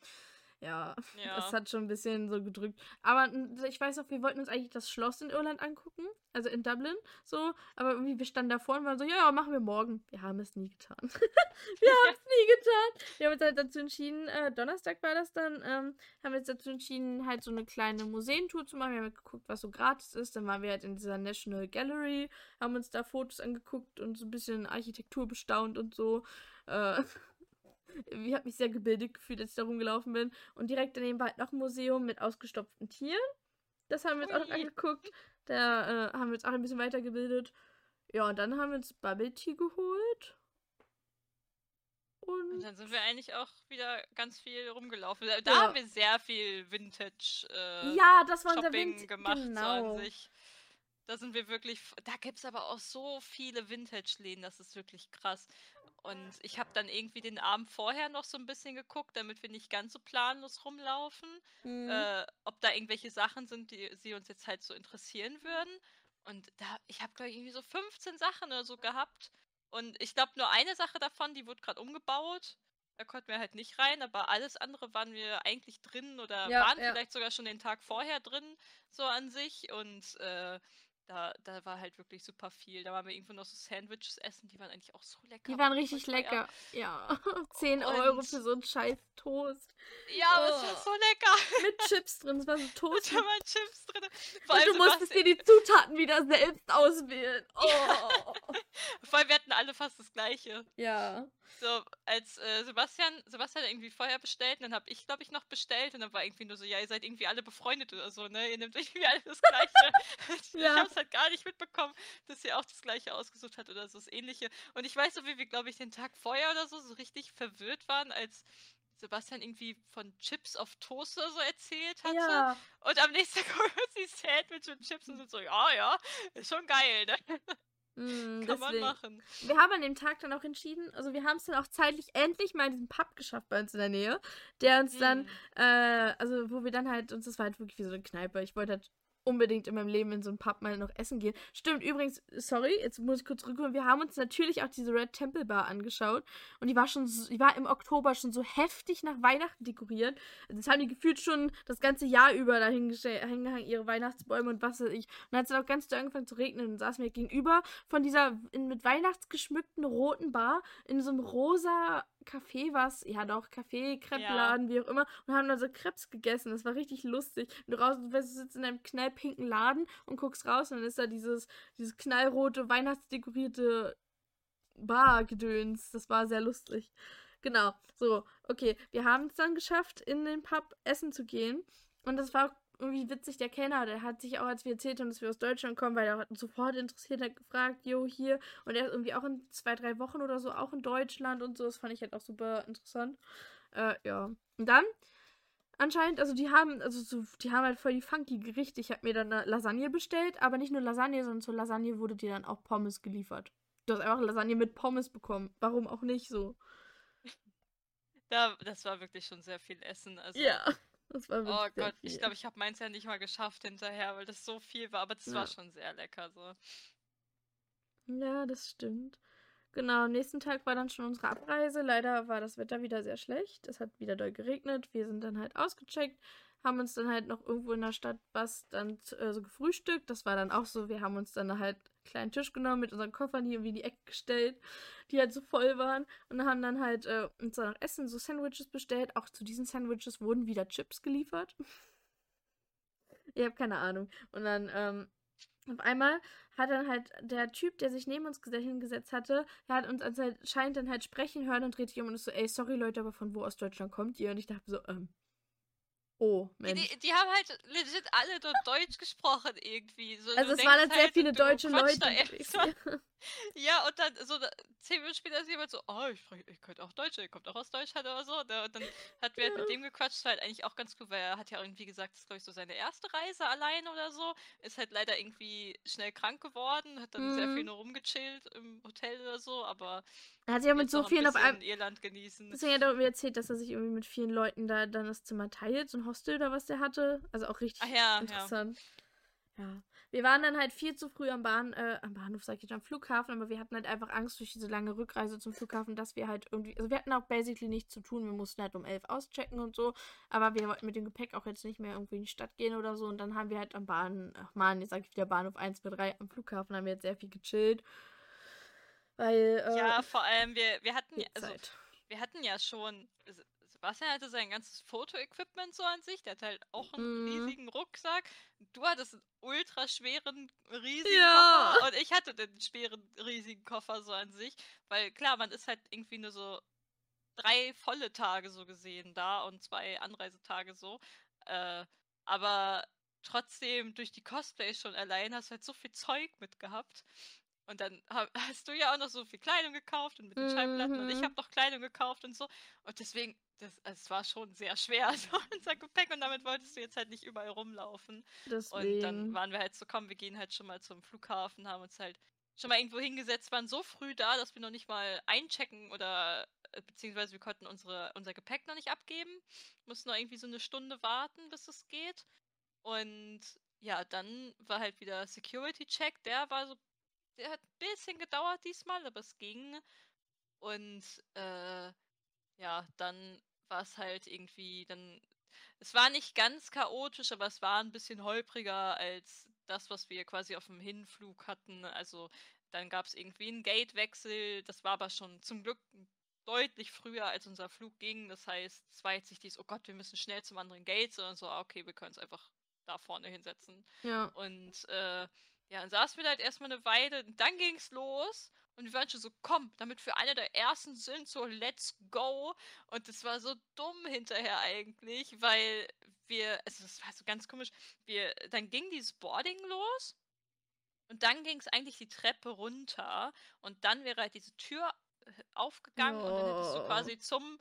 Ja, Ja. das hat schon ein bisschen so gedrückt. Aber ich weiß auch, wir wollten uns eigentlich das Schloss in Irland angucken, also in Dublin, so. Aber irgendwie, wir standen davor und waren so, ja, ja, machen wir morgen. Wir haben es nie getan. *laughs* wir *laughs* haben es nie getan. Wir haben uns halt dazu entschieden, äh, Donnerstag war das dann, ähm, haben wir uns dazu entschieden, halt so eine kleine Museentour zu machen. Wir haben halt geguckt, was so gratis ist. Dann waren wir halt in dieser National Gallery, haben uns da Fotos angeguckt und so ein bisschen Architektur bestaunt und so. Äh, *laughs* ich habe mich sehr gebildet gefühlt, als ich da rumgelaufen bin. Und direkt daneben war halt noch ein Museum mit ausgestopften Tieren. Das haben wir uns auch noch angeguckt. Da äh, haben wir uns auch ein bisschen weitergebildet. Ja, und dann haben wir uns Bubble Tea geholt. Und Und dann sind wir eigentlich auch wieder ganz viel rumgelaufen. Da, Ja. haben wir sehr viel Vintage äh, ja, das war unser Shopping Wind. gemacht, so genau. an sich. Da sind wir wirklich. Da gibt es aber auch so viele Vintage-Läden, das ist wirklich krass. Und ich habe dann irgendwie den Abend vorher noch so ein bisschen geguckt, damit wir nicht ganz so planlos rumlaufen. Mhm. Äh, ob da irgendwelche Sachen sind, die sie uns jetzt halt so interessieren würden. Und da, ich habe, glaube ich, irgendwie so 15 Sachen oder so gehabt. Und ich glaube, nur eine Sache davon, die wurde gerade umgebaut. Da konnten wir halt nicht rein, aber alles andere waren wir eigentlich drin oder Ja, waren ja. vielleicht sogar schon den Tag vorher drin, so an sich. Und äh, da, da war halt wirklich super viel. Da waren wir irgendwo noch so Sandwiches essen, die waren eigentlich auch so lecker. Die waren richtig lecker. Ja. *laughs* 10 Euro Und- für so einen scheiß Toast. Ja, aber es war Oh. so lecker. Mit Chips drin. Es war so Toast. *laughs* Da mit- waren Chips drin. Vor Und du musstest dir die Zutaten wieder selbst auswählen. Oh. *laughs* vor allem wir hatten alle fast das gleiche. ja. So, als äh, Sebastian, Sebastian irgendwie vorher bestellt und dann habe ich, glaube ich, noch bestellt und dann war irgendwie nur so, ja, ihr seid irgendwie alle befreundet oder so, ne? Ihr nehmt *laughs* irgendwie alle das Gleiche. *laughs* ich Ja. habe es halt gar nicht mitbekommen, dass ihr auch das Gleiche ausgesucht hat oder so das Ähnliche. Und ich weiß so, wie wir, glaube ich, den Tag vorher oder so so richtig verwirrt waren, als Sebastian irgendwie von Chips auf Toast oder so erzählt hatte. Ja. Und am nächsten *laughs* Tag kommen uns die Sandwich und Chips und sind so, ja, ja, ist schon geil, ne? Mm, Kann man deswegen. machen. Wir haben an dem Tag dann auch entschieden, also wir haben es dann auch zeitlich endlich mal in diesem Pub geschafft bei uns in der Nähe, der uns dann, Mhm. äh, also wo wir dann halt, uns das war halt wirklich wie so eine Kneipe. Ich wollte halt unbedingt in meinem Leben in so einen Pub mal noch essen gehen. Stimmt, übrigens, sorry, jetzt muss ich kurz zurückkommen. Wir haben uns natürlich auch diese Red Temple Bar angeschaut und die war schon, so, die war im Oktober schon so heftig nach Weihnachten dekoriert. Also das haben die gefühlt schon das ganze Jahr über da hingehangen, ihre Weihnachtsbäume und was weiß ich. Und dann hat es dann auch ganz doll angefangen zu regnen und saßen wir gegenüber von dieser in, mit Weihnachtsgeschmückten roten Bar in so einem rosa Café was, ja doch, Café, Crepe-Laden, wie auch immer, und haben dann so Crepes gegessen. Das war richtig lustig. Und du raus, du sitzt in einem knallpinken Laden und guckst raus und dann ist da dieses, dieses knallrote, weihnachtsdekorierte Bar-Gedöns. Das war sehr lustig. Genau, so, okay. Wir haben es dann geschafft, in den Pub essen zu gehen. Und das war irgendwie witzig, der Kellner, der hat sich auch, als wir erzählt haben, dass wir aus Deutschland kommen, weil er auch sofort interessiert hat, gefragt, jo, hier. Und er ist irgendwie auch in zwei, drei Wochen oder so auch in Deutschland und so. Das fand ich halt auch super interessant. Äh, ja. Und dann, anscheinend, also die haben, also so, die haben halt voll die funky Gerichte. Ich habe mir dann eine Lasagne bestellt, aber nicht nur Lasagne, sondern zur Lasagne wurde dir dann auch Pommes geliefert. Du hast einfach Lasagne mit Pommes bekommen. Warum auch nicht so? *laughs* Da, das war wirklich schon sehr viel Essen. Also, Ja. Das war Oh Gott, ich viel. glaube, ich habe meins ja nicht mal geschafft hinterher, weil das so viel war, aber das Ja. war schon sehr lecker so. Ja, das stimmt. Genau, am nächsten Tag war dann schon unsere Abreise. Leider war das Wetter wieder sehr schlecht. Es hat wieder doll geregnet. Wir sind dann halt ausgecheckt, haben uns dann halt noch irgendwo in der Stadt was dann äh, so gefrühstückt. Das war dann auch so, wir haben uns dann halt kleinen Tisch genommen mit unseren Koffern hier irgendwie in die Ecke gestellt, die halt so voll waren. Und haben dann halt äh, uns dann noch Essen, so Sandwiches bestellt. Auch zu diesen Sandwiches wurden wieder Chips geliefert. *laughs* ich habe keine Ahnung. Und dann, ähm, auf einmal hat dann halt der Typ, der sich neben uns gese- hingesetzt hatte, der hat uns anscheinend dann halt sprechen hören und dreht sich um und ist so, ey, sorry Leute, aber von wo aus Deutschland kommt ihr? Und ich dachte so, ähm, oh, Die, Mensch. die, die haben halt legit alle dort Deutsch gesprochen irgendwie. So, also es waren halt sehr viele du deutsche Leute. *laughs* ja. Und dann so da- zehn Minuten später ist jemand so, oh, ich, sprech, ich könnte auch Deutsch, ihr kommt auch aus Deutschland oder so. Ne? Und dann hat wir halt mit dem gequatscht, war halt eigentlich auch ganz cool, weil er hat ja irgendwie gesagt, das ist glaube ich so seine erste Reise allein oder so. Ist halt leider irgendwie schnell krank geworden, hat dann sehr viel Mhm. nur rumgechillt im Hotel oder so, aber Er hat sich ja mit jetzt so noch ein vielen auf bisschen einmal. Irland genießen. Deswegen hat er mir erzählt, dass er sich irgendwie mit vielen Leuten da dann das Zimmer teilt, so ein Hostel oder was der hatte. Also auch richtig Ach ja, ja. interessant. Ja. Wir waren dann halt viel zu früh am Bahn, äh, am Bahnhof, sag ich jetzt, am Flughafen, aber wir hatten halt einfach Angst durch diese lange Rückreise zum Flughafen, dass wir halt irgendwie, also wir hatten auch basically nichts zu tun, wir mussten halt um elf auschecken und so, aber wir wollten mit dem Gepäck auch jetzt nicht mehr irgendwie in die Stadt gehen oder so. Und dann haben wir halt am Bahn, ach man, jetzt sag ich wieder Bahnhof 1 bis 3 am Flughafen, haben wir jetzt sehr viel gechillt, weil, äh, Ja, vor allem, wir, wir hatten ja, also Zeit. wir hatten ja schon, Se- Sebastian hatte sein ganzes Fotoequipment so an sich, der hat halt auch einen Mhm. riesigen Rucksack. Du hattest einen ultra schweren, riesigen Ja. Koffer und ich hatte den schweren, riesigen Koffer so an sich, weil klar, man ist halt irgendwie nur so drei volle Tage so gesehen da und zwei Anreisetage so, äh, aber trotzdem durch die Cosplays schon allein hast du halt so viel Zeug mitgehabt. Und dann ha- *laughs* hast du ja auch noch so viel Kleidung gekauft und mit den Schallplatten und ich Mhm. habe noch Kleidung gekauft und so. Und deswegen, das, es war schon sehr schwer, *laughs* so unser Gepäck und damit wolltest du jetzt halt nicht überall rumlaufen. Und dann Deswegen. waren wir halt so, komm, wir gehen halt schon mal zum Flughafen, haben uns halt schon mal irgendwo hingesetzt, waren so früh da, dass wir noch nicht mal einchecken oder äh, beziehungsweise wir konnten unsere, unser Gepäck noch nicht abgeben. Mussten noch irgendwie so eine Stunde warten, bis es geht. Und ja, dann war halt wieder Security-Check, der war so der hat ein bisschen gedauert diesmal, aber es ging. Und äh, ja, dann war es halt irgendwie, dann, es war nicht ganz chaotisch, aber es war ein bisschen holpriger als das, was wir quasi auf dem Hinflug hatten. Also dann gab es irgendwie einen Gatewechsel, das war aber schon zum Glück deutlich früher, als unser Flug ging. Das heißt, es war jetzt nicht dieses, oh Gott, wir müssen schnell zum anderen Gate, sondern so, ah, okay, wir können es einfach da vorne hinsetzen. Ja. Und äh, ja, dann saßen wir halt erstmal eine Weile, und dann ging's los. Und wir waren schon so, komm, damit wir einer der ersten sind, so let's go. Und es war so dumm hinterher eigentlich, weil wir, also es war so ganz komisch, wir, dann ging dieses Boarding los und dann ging es eigentlich die Treppe runter und dann wäre halt diese Tür aufgegangen und dann hättest du Oh. quasi zum,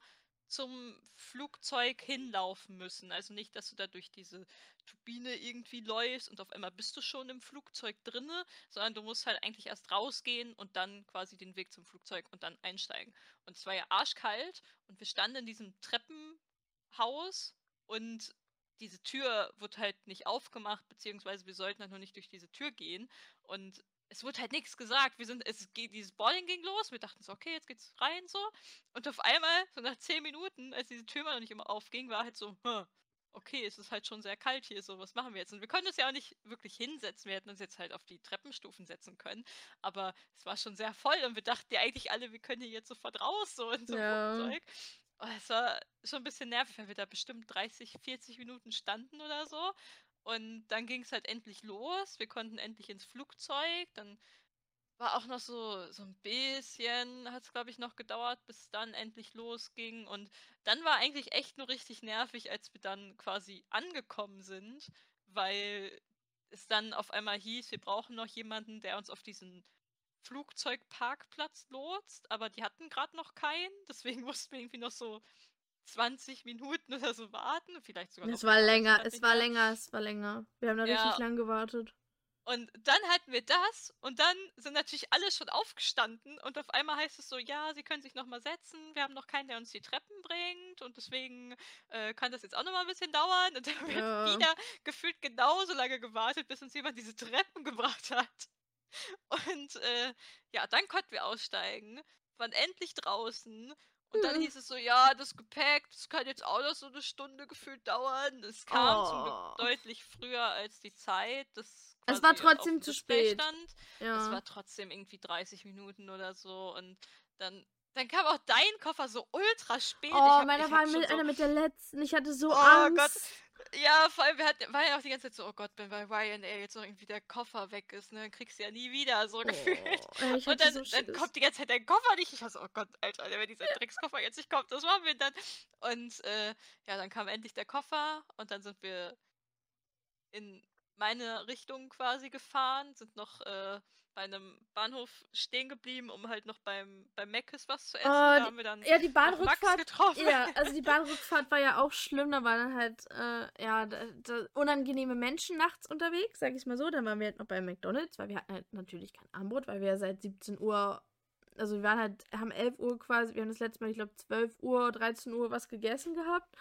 zum Flugzeug hinlaufen müssen. Also nicht, dass du da durch diese Turbine irgendwie läufst und auf einmal bist du schon im Flugzeug drinne, sondern du musst halt eigentlich erst rausgehen und dann quasi den Weg zum Flugzeug und dann einsteigen. Und es war ja arschkalt und wir standen in diesem Treppenhaus und diese Tür wurde halt nicht aufgemacht, beziehungsweise wir sollten halt nur nicht durch diese Tür gehen. Und es wurde halt nichts gesagt. Wir sind, es geht, dieses Boarding ging los. Wir dachten so, okay, jetzt geht's rein so. Und auf einmal, so nach zehn Minuten, als diese Tür noch nicht immer aufging, war halt so, "Hm, okay, es ist halt schon sehr kalt hier, so, was machen wir jetzt? Und wir konnten uns ja auch nicht wirklich hinsetzen. Wir hätten uns jetzt halt auf die Treppenstufen setzen können. Aber es war schon sehr voll und wir dachten ja eigentlich alle, wir können hier jetzt sofort raus, so in so Ja. Und es war schon ein bisschen nervig, weil wir da bestimmt 30, 40 Minuten standen oder so. Und dann ging es halt endlich los. Wir konnten endlich ins Flugzeug. Dann war auch noch so, so ein bisschen, hat es glaube ich noch gedauert, bis es dann endlich losging. Und dann war eigentlich echt nur richtig nervig, als wir dann quasi angekommen sind, weil es dann auf einmal hieß, wir brauchen noch jemanden, der uns auf diesen Flugzeugparkplatz lotst, aber die hatten gerade noch keinen, deswegen *laughs* mussten wir irgendwie noch so 20 Minuten oder so warten, vielleicht sogar Es noch war länger, es nicht war länger, es war länger. Wir haben da Ja. richtig lang gewartet. Und dann hatten wir das und dann sind natürlich alle schon aufgestanden und auf einmal heißt es so, ja, sie können sich noch mal setzen, wir haben noch keinen, der uns die Treppen bringt und deswegen äh, kann das jetzt auch noch mal ein bisschen dauern und dann haben wir Ja. wieder gefühlt genauso lange gewartet, bis uns jemand diese Treppen *laughs* gebracht hat. Und äh, ja, dann konnten wir aussteigen, waren endlich draußen und dann Mhm. hieß es so, ja, das Gepäck, das kann jetzt auch noch so eine Stunde gefühlt dauern. Es kam zum Oh. Glück deutlich früher als die Zeit. Das Es war trotzdem dem zu spät. Stand. Es Ja. war trotzdem irgendwie 30 Minuten oder so und dann, dann kam auch dein Koffer so ultra spät. Ich Oh, meiner ich war mit so, einer mit der letzten. Ich hatte so Oh Angst. Gott. Ja, vor allem, wir hatten, war ja auch die ganze Zeit so, oh Gott, wenn bei Ryanair jetzt noch irgendwie der Koffer weg ist, ne, dann kriegst du ja nie wieder, so *laughs* gefühlt. Oh, ich Und dann, so dann kommt die ganze Zeit dein Koffer nicht. Ich war so, oh Gott, Alter, wenn dieser Dreckskoffer jetzt nicht kommt, was machen wir dann? Und äh, ja, dann kam endlich der Koffer und dann sind wir in meine Richtung quasi gefahren, sind noch äh, bei einem Bahnhof stehen geblieben, um halt noch beim, beim Mc's was zu essen. Oh, da haben wir dann Ja, die Bahnrückfahrt. getroffen. Ja, *laughs* also die Bahnrückfahrt war ja auch schlimm. Da waren dann halt, äh, ja, da, da, unangenehme Menschen nachts unterwegs, sag ich mal so. Dann waren wir halt noch bei McDonalds, weil wir hatten halt natürlich kein Armbrot, weil wir ja seit 17 Uhr, also wir waren halt, haben 11 Uhr quasi, wir haben das letzte Mal, ich glaube, 12 Uhr, 13 Uhr was gegessen gehabt.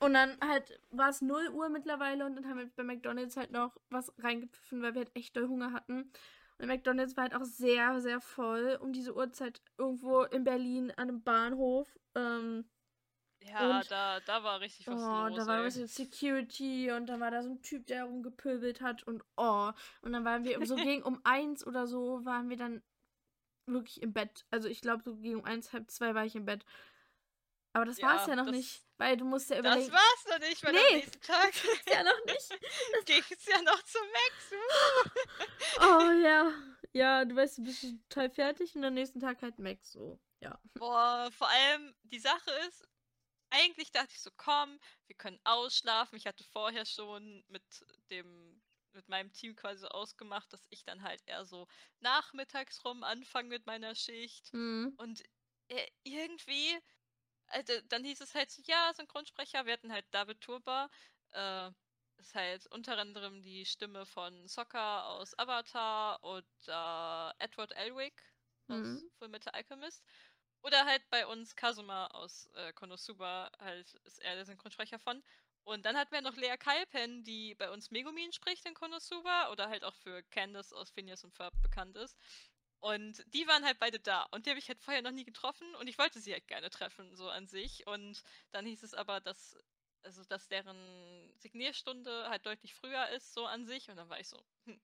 Und dann halt war es 0 Uhr mittlerweile und dann haben wir bei McDonalds halt noch was reingepfiffen, weil wir halt echt doll Hunger hatten. Und McDonalds war halt auch sehr, sehr voll um diese Uhrzeit irgendwo in Berlin an einem Bahnhof. Ähm, Ja, Und- da, da war richtig was oh, los. da war ey. was mit Security und dann war da so ein Typ, der rumgepöbelt hat und oh. Und dann waren wir so *laughs* gegen um eins oder so, waren wir dann wirklich im Bett. Also ich glaube, so gegen um eins, halb zwei war ich im Bett. Aber das war es Ja, ja noch nicht, weil du musst ja Das überlegen. war's noch nicht, weil am Nee. nächsten Tag ja noch nicht. *laughs* ging's ja noch zum Max. *laughs* Oh ja. Ja, du weißt, du bist total fertig und am nächsten Tag halt Max so. Ja. Boah, vor allem die Sache ist, eigentlich dachte ich so, komm, wir können ausschlafen. Ich hatte vorher schon mit dem mit meinem Team quasi so ausgemacht, dass ich dann halt eher so nachmittags rum anfange mit meiner Schicht. Mhm. Und äh, irgendwie, also, dann hieß es halt so, ja, Synchronsprecher, wir hatten halt David Turba, äh, ist halt unter anderem die Stimme von Soccer aus Avatar oder Edward Elric aus Mhm. Fullmetal Alchemist. Oder halt bei uns Kazuma aus äh, Konosuba, halt ist er der Synchronsprecher von. Und dann hatten wir noch Lea Kalpen, die bei uns Megumin spricht in Konosuba oder halt auch für Candace aus Phineas und Ferb bekannt ist. Und die waren halt beide da. Und die habe ich halt vorher noch nie getroffen und ich wollte sie halt gerne treffen, so an sich. Und dann hieß es aber, dass, also, dass deren Signierstunde halt deutlich früher ist, so an sich. Und dann war ich so, hm,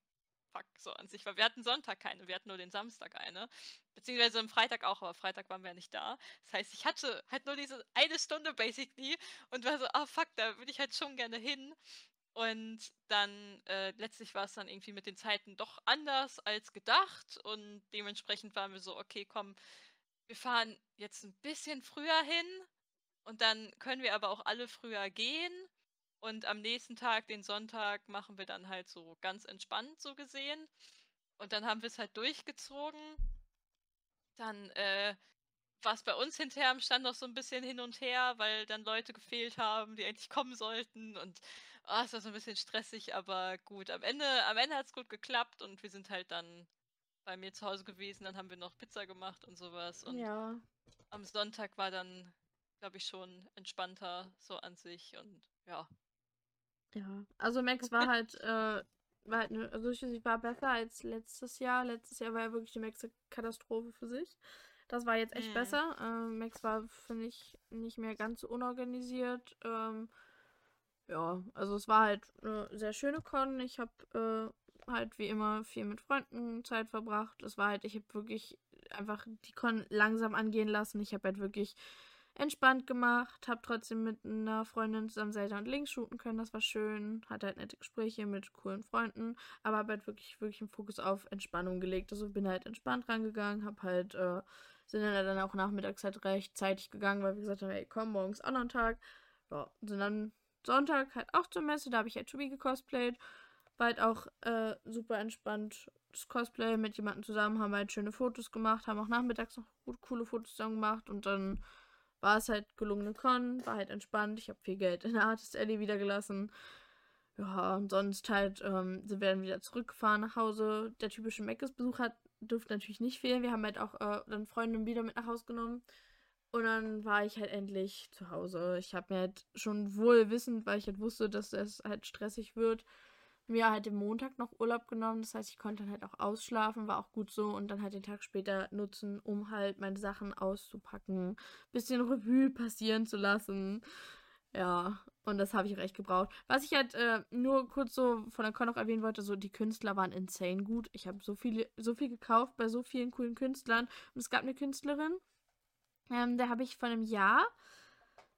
fuck, so an sich. Weil wir hatten Sonntag keine, wir hatten nur den Samstag eine. Beziehungsweise am Freitag auch, aber Freitag waren wir ja nicht da. Das heißt, ich hatte halt nur diese eine Stunde basically und war so, ah oh, fuck, da würde ich halt schon gerne hin. Und dann äh, letztlich war es dann irgendwie mit den Zeiten doch anders als gedacht. Und dementsprechend waren wir so, okay, komm, wir fahren jetzt ein bisschen früher hin. Und dann können wir aber auch alle früher gehen. Und am nächsten Tag, den Sonntag, machen wir dann halt so ganz entspannt so gesehen. Und dann haben wir es halt durchgezogen. Dann äh, war es bei uns hinterher am Stand noch so ein bisschen hin und her, weil dann Leute gefehlt haben, die eigentlich kommen sollten. Und oh, es war so ein bisschen stressig, aber gut. Am Ende, am Ende hat es gut geklappt und wir sind halt dann bei mir zu Hause gewesen. Dann haben wir noch Pizza gemacht und sowas. Und ja. am Sonntag war dann, glaube ich, schon entspannter so an sich und ja. Ja, also Max war halt, äh, war halt ne, also ich war besser als letztes Jahr. Letztes Jahr war ja wirklich eine Max-Katastrophe für sich. Das war jetzt echt mhm. besser. Ähm, Max war, finde ich, nicht mehr ganz so unorganisiert. Ähm, ja, also es war halt eine sehr schöne Con. Ich habe äh, halt wie immer viel mit Freunden Zeit verbracht. Es war halt, ich habe wirklich einfach die Con langsam angehen lassen. Ich habe halt wirklich entspannt gemacht, habe trotzdem mit einer Freundin zusammen Zelda und Link shooten können, das war schön, hatte halt nette Gespräche mit coolen Freunden, aber habe halt wirklich, wirklich einen Fokus auf Entspannung gelegt, also bin halt entspannt rangegangen, habe halt, äh, sind dann auch nachmittags halt recht zeitig gegangen, weil wir gesagt haben, ey komm, morgens ein Tag, ja, sind dann Sonntag halt auch zur Messe, da habe ich halt Tobi gecosplayt. War halt auch äh, super entspannt. Das Cosplay mit jemandem zusammen, haben halt schöne Fotos gemacht, haben auch nachmittags noch gut, coole Fotos zusammen gemacht und dann war es halt gelungene Con, war halt entspannt. Ich habe viel Geld in der Artist Alley wieder gelassen. Ja, und sonst halt ähm, sind wir dann wieder zurückgefahren nach Hause. Der typische Meckes-Besuch hat dürfte natürlich nicht fehlen. Wir haben halt auch äh, dann Freunde wieder mit nach Hause genommen. Und dann war ich halt endlich zu Hause. Ich habe mir halt schon wohl wissend, weil ich halt wusste, dass es halt stressig wird, mir halt den Montag noch Urlaub genommen. Das heißt, ich konnte dann halt auch ausschlafen, war auch gut so und dann halt den Tag später nutzen, um halt meine Sachen auszupacken, bisschen Revue passieren zu lassen. Ja, und das habe ich recht gebraucht. Was ich halt äh, nur kurz so von der Con noch erwähnen wollte, so die Künstler waren insane gut. Ich habe so viele, so viel gekauft bei so vielen coolen Künstlern. Und es gab eine Künstlerin, ähm, da habe ich vor einem Jahr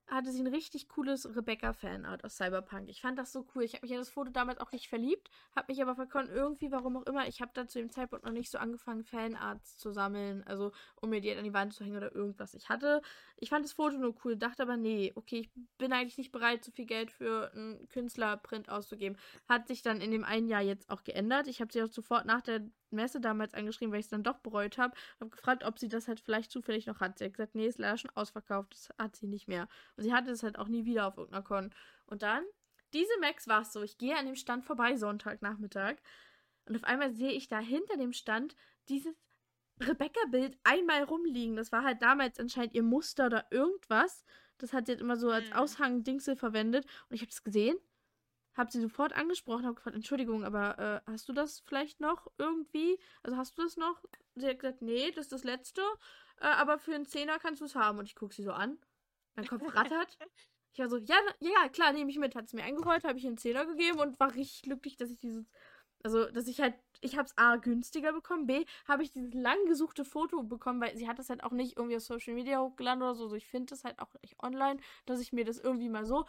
hatte sie ein richtig cooles Rebecca-Fanart aus Cyberpunk. Ich fand das so cool. Ich habe mich in das Foto damals auch richtig verliebt, habe mich aber verkonnt irgendwie, warum auch immer, ich habe da zu dem Zeitpunkt noch nicht so angefangen, Fanarts zu sammeln, also um mir die halt an die Wand zu hängen oder irgendwas. Ich hatte, ich fand das Foto nur cool, dachte aber, nee, okay, ich bin eigentlich nicht bereit, so viel Geld für einen Künstlerprint auszugeben. Hat sich dann in dem einen Jahr jetzt auch geändert. Ich habe sie auch sofort nach der Messe damals angeschrieben, weil ich es dann doch bereut habe. Habe gefragt, ob sie das halt vielleicht zufällig noch hat. Sie hat gesagt, nee, ist leider schon ausverkauft. Das hat sie nicht mehr. Und sie hatte es halt auch nie wieder auf irgendeiner Con. Und dann, diese Max war es so. Ich gehe an dem Stand vorbei Sonntagnachmittag. Und auf einmal sehe ich da hinter dem Stand dieses Rebecca-Bild einmal rumliegen. Das war halt damals anscheinend ihr Muster oder irgendwas. Das hat sie jetzt immer so als mhm. Aushang-Dingsel verwendet. Und ich habe es gesehen habe sie sofort angesprochen, habe gefragt, Entschuldigung, aber äh, hast du das vielleicht noch irgendwie? Also hast du das noch? Sie hat gesagt, nee, das ist das letzte, äh, aber für einen Zehner kannst du es haben. Und ich gucke sie so an, mein Kopf rattert. *laughs* Ich war so, ja, ja, klar, nehme ich mit. Hat es mir eingerollt, habe ich einen Zehner gegeben und war richtig glücklich, dass ich dieses, also, dass ich halt, ich habe es A, günstiger bekommen, B, habe ich dieses lang gesuchte Foto bekommen, weil sie hat das halt auch nicht irgendwie auf Social Media hochgeladen oder so. Also ich finde das halt auch nicht online, dass ich mir das irgendwie mal so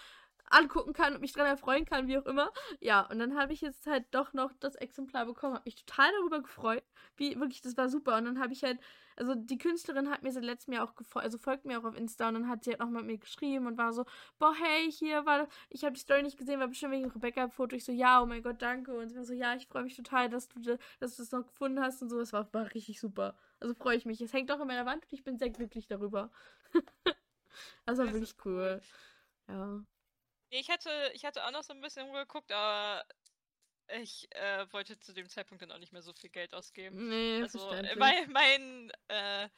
angucken kann und mich dran erfreuen kann, wie auch immer. Ja, und dann habe ich jetzt halt doch noch das Exemplar bekommen, habe mich total darüber gefreut. Wie wirklich, das war super. Und dann habe ich halt, also die Künstlerin hat mir seit letztem Jahr auch gefolgt, also folgt mir auch auf Insta und dann hat sie halt noch mit mir geschrieben und war so, boah, hey, hier war, ich habe die Story nicht gesehen, war bestimmt wegen Rebecca-Foto. Ich so, ja, oh mein Gott, danke. Und sie war so, ja, ich freue mich total, dass du, dass du das noch gefunden hast und so. Das war, war richtig super. Also freue ich mich. Es hängt auch in meiner Wand und ich bin sehr glücklich darüber. *laughs* das war wirklich cool. Ja. Ich hatte, ich hatte auch noch so ein bisschen geguckt, aber ich äh, wollte zu dem Zeitpunkt dann auch nicht mehr so viel Geld ausgeben. Nee, also mein, mein äh,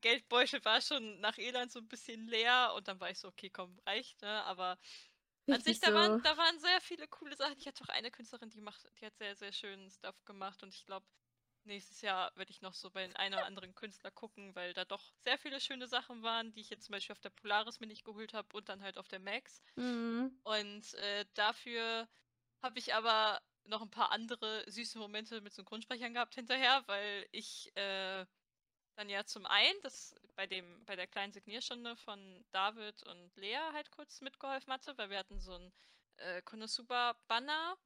Geldbeutel war schon nach Irland so ein bisschen leer und dann war ich so, okay, komm, reicht, ne? Aber An sich, da, so. waren, da waren sehr viele coole Sachen. Ich hatte auch eine Künstlerin, die macht, die hat sehr, sehr schönen Stuff gemacht und ich glaube, nächstes Jahr werde ich noch so bei den einen oder anderen Künstler gucken, weil da doch sehr viele schöne Sachen waren, die ich jetzt zum Beispiel auf der Polaris mir nicht geholt habe und dann halt auf der Max. Mhm. Und äh, dafür habe ich aber noch ein paar andere süße Momente mit Synchronsprechern gehabt hinterher, weil ich äh, dann ja zum einen das bei dem bei der kleinen Signierstunde von David und Lea halt kurz mitgeholfen hatte, weil wir hatten so ein äh, Konosuba Banner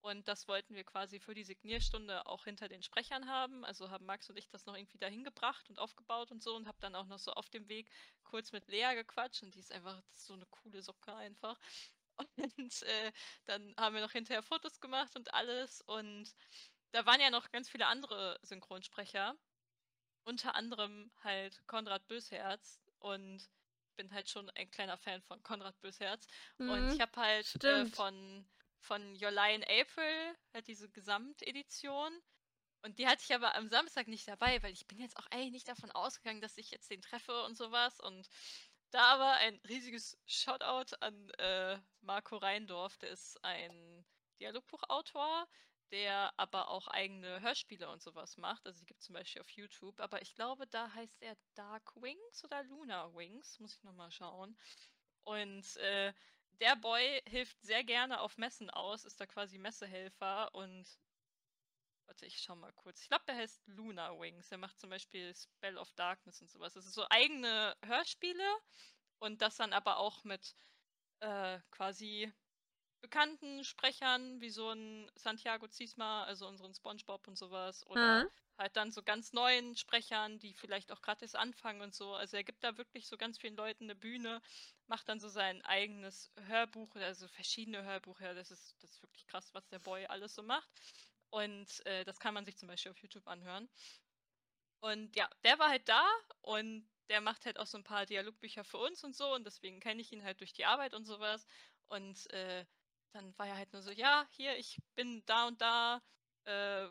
und das wollten wir quasi für die Signierstunde auch hinter den Sprechern haben. Also haben Max und ich das noch irgendwie dahin gebracht und aufgebaut und so und habe dann auch noch so auf dem Weg kurz mit Lea gequatscht und die ist einfach ist so eine coole Socke einfach. *laughs* Und äh, dann haben wir noch hinterher Fotos gemacht und alles und da waren ja noch ganz viele andere Synchronsprecher. Unter anderem halt Konrad Bösherz und ich bin halt schon ein kleiner Fan von Konrad Bösherz. Mhm, und ich habe halt äh, von von Jolaine April, halt diese Gesamtedition. Und die hatte ich aber am Samstag nicht dabei, weil ich bin jetzt auch eigentlich nicht davon ausgegangen, dass ich jetzt den treffe und sowas. Und da aber ein riesiges Shoutout an äh, Marco Reindorf, der ist ein Dialogbuchautor, der aber auch eigene Hörspiele und sowas macht. Also die gibt es zum Beispiel auf YouTube, aber ich glaube, da heißt er Dark Wings oder Luna Wings, muss ich nochmal schauen. Und äh, der Boy hilft sehr gerne auf Messen aus, ist da quasi Messehelfer und Warte, ich schau mal kurz. Ich glaube, der heißt Luna Wings. Er macht zum Beispiel Spell of Darkness und sowas. Das ist so eigene Hörspiele und das dann aber auch mit äh, quasi bekannten Sprechern, wie so ein Santiago Ziesma, also unseren Spongebob und sowas. Oder hm. halt dann so ganz neuen Sprechern, die vielleicht auch gerade erst anfangen und so. Also er gibt da wirklich so ganz vielen Leuten eine Bühne, macht dann so sein eigenes Hörbuch, also verschiedene Hörbücher. Das ist, das ist wirklich krass, was der Boy alles so macht. Und äh, das kann man sich zum Beispiel auf YouTube anhören. Und ja, der war halt da und der macht halt auch so ein paar Dialogbücher für uns und so und deswegen kenne ich ihn halt durch die Arbeit und sowas. Und äh, dann war er halt nur so, ja, hier, ich bin da und da, äh,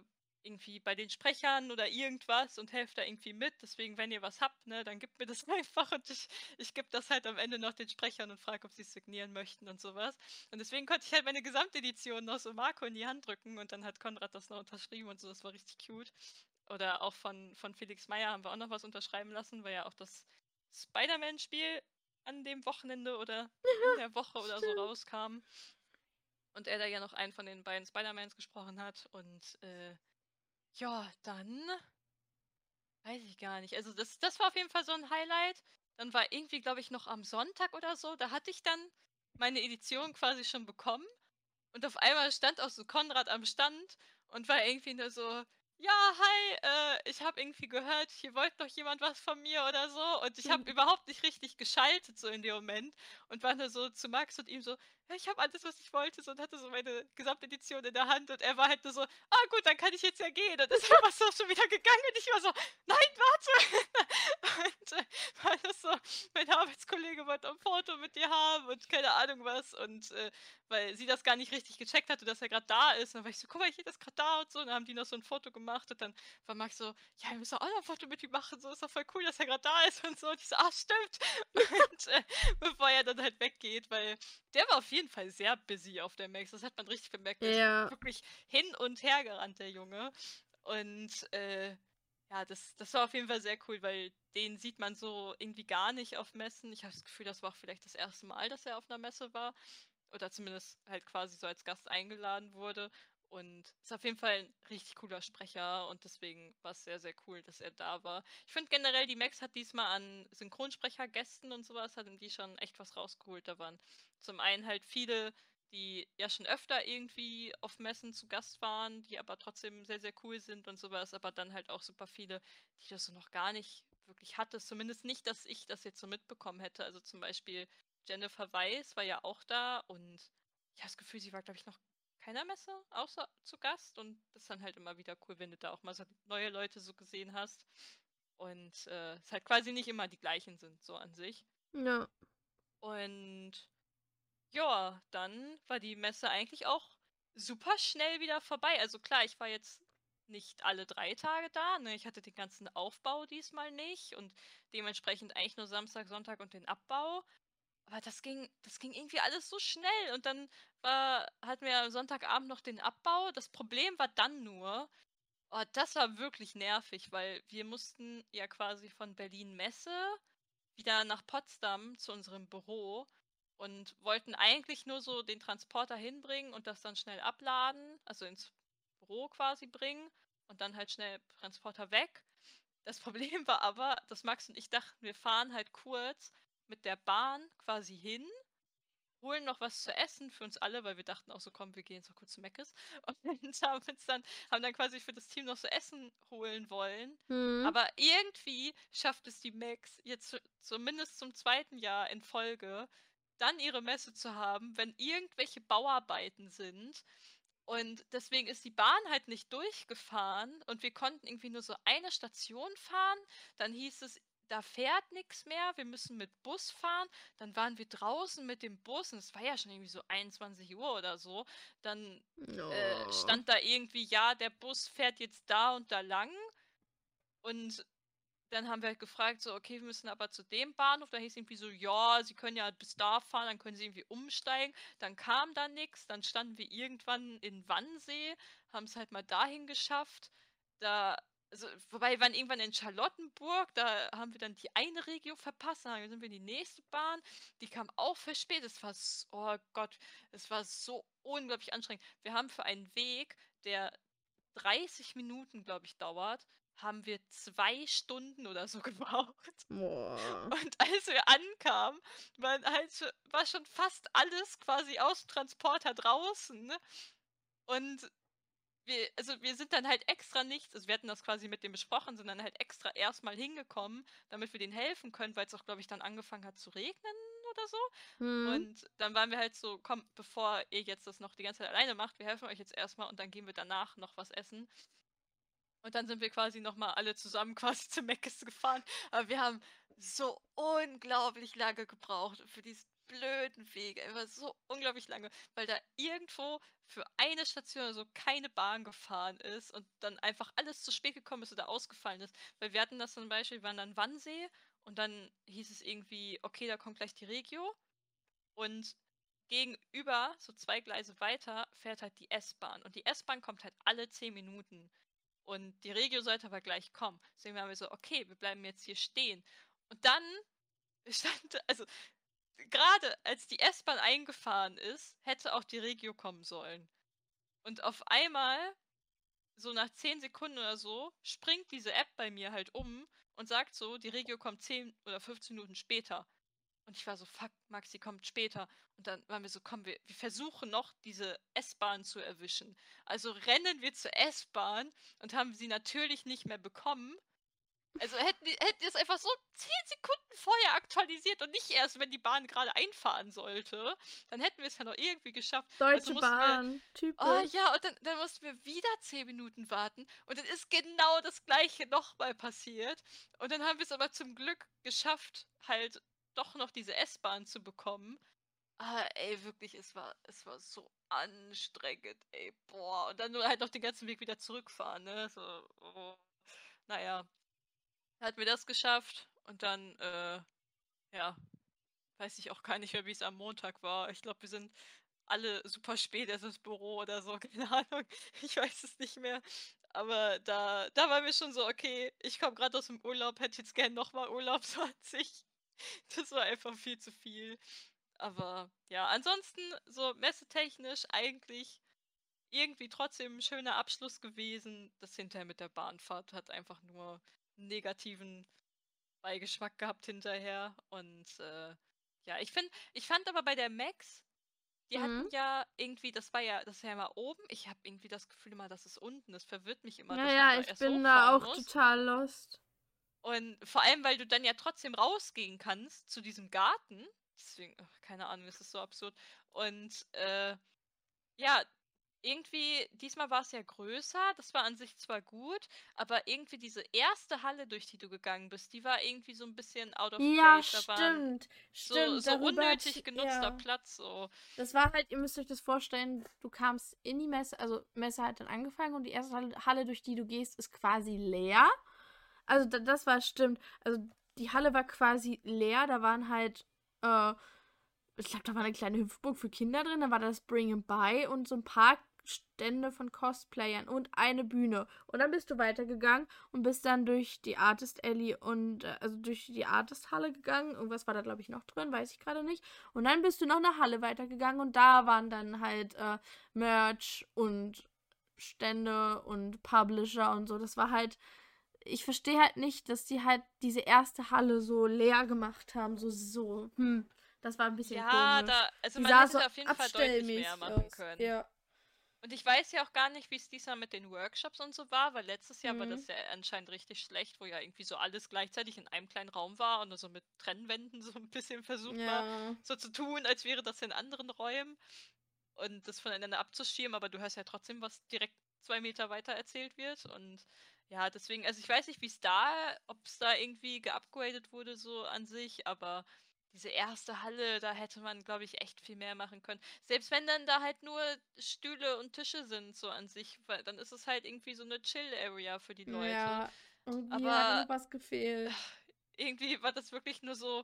irgendwie bei den Sprechern oder irgendwas und helft da irgendwie mit. Deswegen, wenn ihr was habt, ne, dann gebt mir das *laughs* einfach und ich, ich gebe das halt am Ende noch den Sprechern und frage, ob sie es signieren möchten und sowas. Und deswegen konnte ich halt meine Gesamtedition noch so Marco in die Hand drücken und dann hat Konrad das noch unterschrieben und so, das war richtig cute. Oder auch von, von Felix Meyer haben wir auch noch was unterschreiben lassen, weil ja auch das Spider-Man-Spiel an dem Wochenende oder in *laughs* der Woche oder so rauskam. Und er da ja noch einen von den beiden Spider-Mans gesprochen hat. Und äh, ja, dann weiß ich gar nicht. Also das, das war auf jeden Fall so ein Highlight. Dann war irgendwie, glaube ich, noch am Sonntag oder so, da hatte ich dann meine Edition quasi schon bekommen. Und auf einmal stand auch so Konrad am Stand und war irgendwie nur so, ja, hi, äh, ich habe irgendwie gehört, hier wollte doch jemand was von mir oder so. Und ich habe *laughs* überhaupt nicht richtig geschaltet so in dem Moment und war nur so zu Max und ihm so, ja, ich habe alles, was ich wollte, so, und hatte so meine Gesamtedition in der Hand und er war halt nur so, ah gut, dann kann ich jetzt ja gehen. Und ist *laughs* war so schon wieder gegangen und ich war so, nein, warte. *laughs* und äh, war das so, mein Arbeitskollege wollte ein Foto mit dir haben und keine Ahnung was. Und äh, weil sie das gar nicht richtig gecheckt hatte, dass er gerade da ist. Und dann war ich so, guck mal, ich das gerade da und so. Und dann haben die noch so ein Foto gemacht und dann war Max so, ja, wir müssen auch noch ein Foto mit ihm machen. So ist doch voll cool, dass er gerade da ist und so. Und ich so, ah, stimmt. *laughs* und äh, bevor er dann halt weggeht, weil der war auf jeden Fall sehr busy auf der Max. Das hat man richtig bemerkt. Ist wirklich hin und her gerannt, der Junge. Und äh, ja, das, das war auf jeden Fall sehr cool, weil den sieht man so irgendwie gar nicht auf Messen. Ich habe das Gefühl, das war auch vielleicht das erste Mal, dass er auf einer Messe war oder zumindest halt quasi so als Gast eingeladen wurde. Und ist auf jeden Fall ein richtig cooler Sprecher und deswegen war es sehr, sehr cool, dass er da war. Ich finde generell, die Max hat diesmal an Synchronsprechergästen und sowas, hat ihm die schon echt was rausgeholt. Da waren zum einen halt viele, die ja schon öfter irgendwie auf Messen zu Gast waren, die aber trotzdem sehr, sehr cool sind und sowas, aber dann halt auch super viele, die das so noch gar nicht wirklich hatte. Zumindest nicht, dass ich das jetzt so mitbekommen hätte. Also zum Beispiel Jennifer Weiss war ja auch da und ich habe das Gefühl, sie war, glaube ich, noch keiner Messe außer zu Gast und das ist dann halt immer wieder cool, wenn du da auch mal so neue Leute so gesehen hast und äh, es halt quasi nicht immer die gleichen sind, so an sich. Ja. Und ja, dann war die Messe eigentlich auch super schnell wieder vorbei. Also klar, ich war jetzt nicht alle drei Tage da. Ne? Ich hatte den ganzen Aufbau diesmal nicht und dementsprechend eigentlich nur Samstag, Sonntag und den Abbau. Aber das ging, das ging irgendwie alles so schnell. Und dann war, hatten wir am Sonntagabend noch den Abbau. Das Problem war dann nur, oh, das war wirklich nervig, weil wir mussten ja quasi von Berlin Messe wieder nach Potsdam zu unserem Büro und wollten eigentlich nur so den Transporter hinbringen und das dann schnell abladen, also ins Büro quasi bringen und dann halt schnell Transporter weg. Das *laughs* Problem war aber, dass Max und ich dachten, wir fahren halt kurz mit der Bahn quasi hin, holen noch was zu essen für uns alle, weil wir dachten auch so, komm, wir gehen so kurz zu Meckes *laughs* und haben dann, haben dann quasi für das Team noch so Essen holen wollen. Mhm. Aber irgendwie schafft es die Max jetzt zumindest zum zweiten Jahr in Folge, dann ihre Messe zu haben, wenn irgendwelche Bauarbeiten sind. Und deswegen ist die Bahn halt nicht durchgefahren und wir konnten irgendwie nur so eine Station fahren. Dann hieß es, da fährt nichts mehr, wir müssen mit Bus fahren. Dann waren wir draußen mit dem Bus und es war ja schon irgendwie so 21 Uhr oder so. Dann oh. äh, stand da irgendwie, ja, der Bus fährt jetzt da und da lang. Und dann haben wir halt gefragt, so, okay, wir müssen aber zu dem Bahnhof. Da hieß irgendwie so, ja, sie können ja bis da fahren, dann können sie irgendwie umsteigen. Dann kam da nichts, dann standen wir irgendwann in Wannsee, haben es halt mal dahin geschafft. Da also, wobei wir waren irgendwann in Charlottenburg, da haben wir dann die eine Regio verpasst, dann sind wir in die nächste Bahn, die kam auch verspätet. Es war, so, oh Gott, es war so unglaublich anstrengend. Wir haben für einen Weg, der 30 Minuten, glaube ich, dauert, haben wir zwei Stunden oder so *laughs* gebraucht. Boah. Und als wir ankamen, war, halt, war schon fast alles quasi aus dem Transporter draußen. Und wir, also wir sind dann halt extra nichts, also wir hatten das quasi mit dem besprochen, sind dann halt extra erstmal hingekommen, damit wir denen helfen können, weil es auch, glaube ich, dann angefangen hat zu regnen oder so. Mhm. Und dann waren wir halt so, komm, bevor ihr jetzt das noch die ganze Zeit alleine macht, wir helfen euch jetzt erstmal und dann gehen wir danach noch was essen. Und dann sind wir quasi nochmal alle zusammen *laughs* quasi zu Meckes gefahren. Aber wir haben so unglaublich lange gebraucht für diesen blöden Wege. Einfach so unglaublich lange, weil da irgendwo für eine Station oder so keine Bahn gefahren ist und dann einfach alles zu spät gekommen ist oder ausgefallen ist. Weil wir hatten das zum Beispiel, wir waren dann Wannsee und dann hieß es irgendwie, okay, da kommt gleich die Regio. Und gegenüber, so zwei Gleise weiter, fährt halt die S-Bahn. Und die S-Bahn kommt halt alle zehn Minuten. Und die Regio sollte aber gleich kommen. Deswegen waren wir so, okay, wir bleiben jetzt hier stehen. Und dann *laughs* stand, also gerade als die S-Bahn eingefahren ist, hätte auch die Regio kommen sollen. Und auf einmal, so nach 10 Sekunden oder so, springt diese App bei mir halt um und sagt so, die Regio kommt 10 oder 15 Minuten später. Und ich war so, fuck, Maxi kommt später. Und dann waren wir so, komm, wir, wir versuchen noch, diese S-Bahn zu erwischen. Also rennen wir zur S-Bahn und haben sie natürlich nicht mehr bekommen. Also hätten die, hätten die es einfach so 10 Sekunden vorher aktualisiert und nicht erst, wenn die Bahn gerade einfahren sollte, dann hätten wir es ja noch irgendwie geschafft. Also Deutsche also Bahn, wir, typisch. Oh ja, und dann, dann mussten wir wieder 10 Minuten warten und dann ist genau das gleiche nochmal passiert. Und dann haben wir es aber zum Glück geschafft, halt doch noch diese S-Bahn zu bekommen. Ah, ey, wirklich, es war, es war so anstrengend, ey, boah. Und dann nur halt noch den ganzen Weg wieder zurückfahren, ne? So, oh. Naja, hat mir das geschafft und dann, äh, ja, weiß ich auch gar nicht mehr, wie es am Montag war. Ich glaube, wir sind alle super spät erst ins Büro oder so, *laughs* keine Ahnung. Ich weiß es nicht mehr. Aber da, da war mir schon so, okay, ich komme gerade aus dem Urlaub, hätte jetzt gern nochmal Urlaub *laughs* 20. Das war einfach viel zu viel. Aber ja, ansonsten so messetechnisch eigentlich irgendwie trotzdem ein schöner Abschluss gewesen. Das hinterher mit der Bahnfahrt hat einfach nur negativen Beigeschmack gehabt hinterher. Und äh, ja, ich finde, ich fand aber bei der Max, die mhm. hatten ja irgendwie, das war ja, das war ja mal oben. Ich habe irgendwie das Gefühl immer, dass es unten. Das verwirrt mich immer. Ja, ja, ich bin da auch muss. total lost. Und vor allem, weil du dann ja trotzdem rausgehen kannst zu diesem Garten. Deswegen, ach, keine Ahnung, es ist so absurd. Und äh, ja, irgendwie, diesmal war es ja größer, das war an sich zwar gut, aber irgendwie diese erste Halle, durch die du gegangen bist, die war irgendwie so ein bisschen out of place. Ja, stimmt, so, stimmt. So unnötig genutzter ja. Platz, so. Das war halt, ihr müsst euch das vorstellen, du kamst in die Messe, also Messe hat dann angefangen und die erste Halle, durch die du gehst, ist quasi leer. Also das war stimmt. Also die Halle war quasi leer, da waren halt, äh, ich glaube, da war eine kleine Hüpfburg für Kinder drin, da war das Bring and Buy und so ein paar Stände von Cosplayern und eine Bühne. Und dann bist du weitergegangen und bist dann durch die Artist Alley und äh, also durch die Artist Halle gegangen. Irgendwas war da, glaube ich, noch drin, weiß ich gerade nicht. Und dann bist du noch eine Halle weitergegangen und da waren dann halt äh, Merch und Stände und Publisher und so. Das war halt. Ich verstehe halt nicht, dass die halt diese erste Halle so leer gemacht haben. So, so, hm. Das war ein bisschen ja, komisch. da, also Die man hätte so auf jeden Fall deutlich mehr machen aus. können. Ja. Und ich weiß ja auch gar nicht, wie es diesmal mit den Workshops und so war, weil letztes Jahr war Mhm. das ja anscheinend richtig schlecht, wo ja irgendwie so alles gleichzeitig in einem kleinen Raum war und so mit Trennwänden *laughs* so ein bisschen versucht war, Ja. so zu tun, als wäre das in anderen Räumen und das voneinander abzuschirmen, aber du hörst ja trotzdem, was direkt zwei Meter weiter erzählt wird und ja, deswegen, also ich weiß nicht, wie es da, ob es da irgendwie geupgradet wurde so an sich, aber diese erste Halle, da hätte man, glaube ich, echt viel mehr machen können. Selbst wenn dann da halt nur Stühle und Tische sind, so an sich, weil dann ist es halt irgendwie so eine Chill-Area für die Leute. Ja, irgendwie Aber- hat noch was gefehlt. Irgendwie war das wirklich nur so,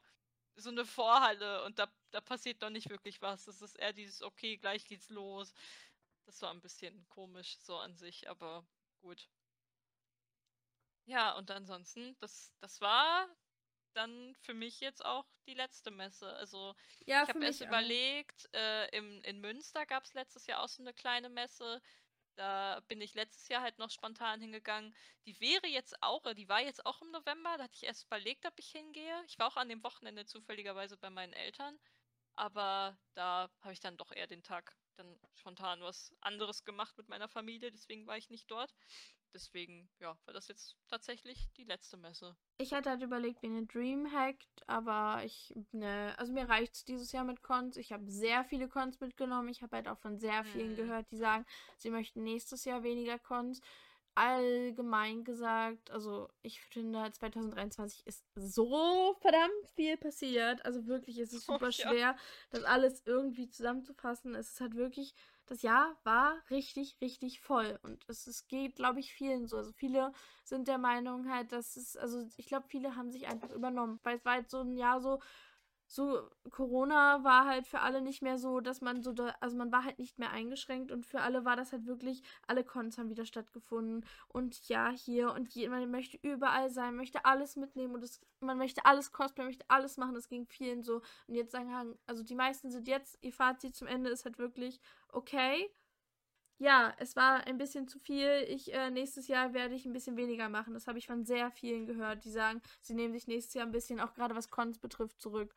so eine Vorhalle und da, da passiert noch nicht wirklich was. Das ist eher dieses, okay, gleich geht's los. Das war ein bisschen komisch so an sich, aber gut. Ja, und ansonsten, das, das war dann für mich jetzt auch die letzte Messe. Also Ja, ich habe erst auch. überlegt, äh, im, in Münster gab es letztes Jahr auch so eine kleine Messe. Da bin ich letztes Jahr halt noch spontan hingegangen. Die wäre jetzt auch, äh, die war jetzt auch im November. Da hatte ich erst überlegt, ob ich hingehe. Ich war auch an dem Wochenende zufälligerweise bei meinen Eltern. Aber da habe ich dann doch eher den Tag dann spontan was anderes gemacht mit meiner Familie. Deswegen war ich nicht dort. Deswegen, ja, war das jetzt tatsächlich die letzte Messe. Ich hatte halt überlegt, wie eine Dreamhack, aber ich, ne, also mir reicht's dieses Jahr mit Cons. Ich habe sehr viele Cons mitgenommen. Ich habe halt auch von sehr vielen Hm. gehört, die sagen, sie möchten nächstes Jahr weniger Cons. Allgemein gesagt, also ich finde, 2023 ist so verdammt viel passiert. Also wirklich, es ist *laughs* Oh, super ja. schwer, das alles irgendwie zusammenzufassen. Es ist halt wirklich, das Jahr war richtig, richtig voll. Und es, es geht, glaube ich, vielen so. Also viele sind der Meinung halt, dass es, also ich glaube, viele haben sich einfach übernommen. Weil es war halt so ein Jahr so, so, Corona war halt für alle nicht mehr so, dass man so, also man war halt nicht mehr eingeschränkt und für alle war das halt wirklich, alle Cons haben wieder stattgefunden und ja, hier und je, man möchte überall sein, möchte alles mitnehmen und es, man möchte alles cosplayen, möchte alles machen, das ging vielen so und jetzt sagen, also die meisten sind jetzt, ihr Fazit zum Ende ist halt wirklich, okay, ja, es war ein bisschen zu viel. Ich, äh, nächstes Jahr werde ich ein bisschen weniger machen. Das habe ich von sehr vielen gehört, die sagen, sie nehmen sich nächstes Jahr ein bisschen, auch gerade was Cons betrifft, zurück.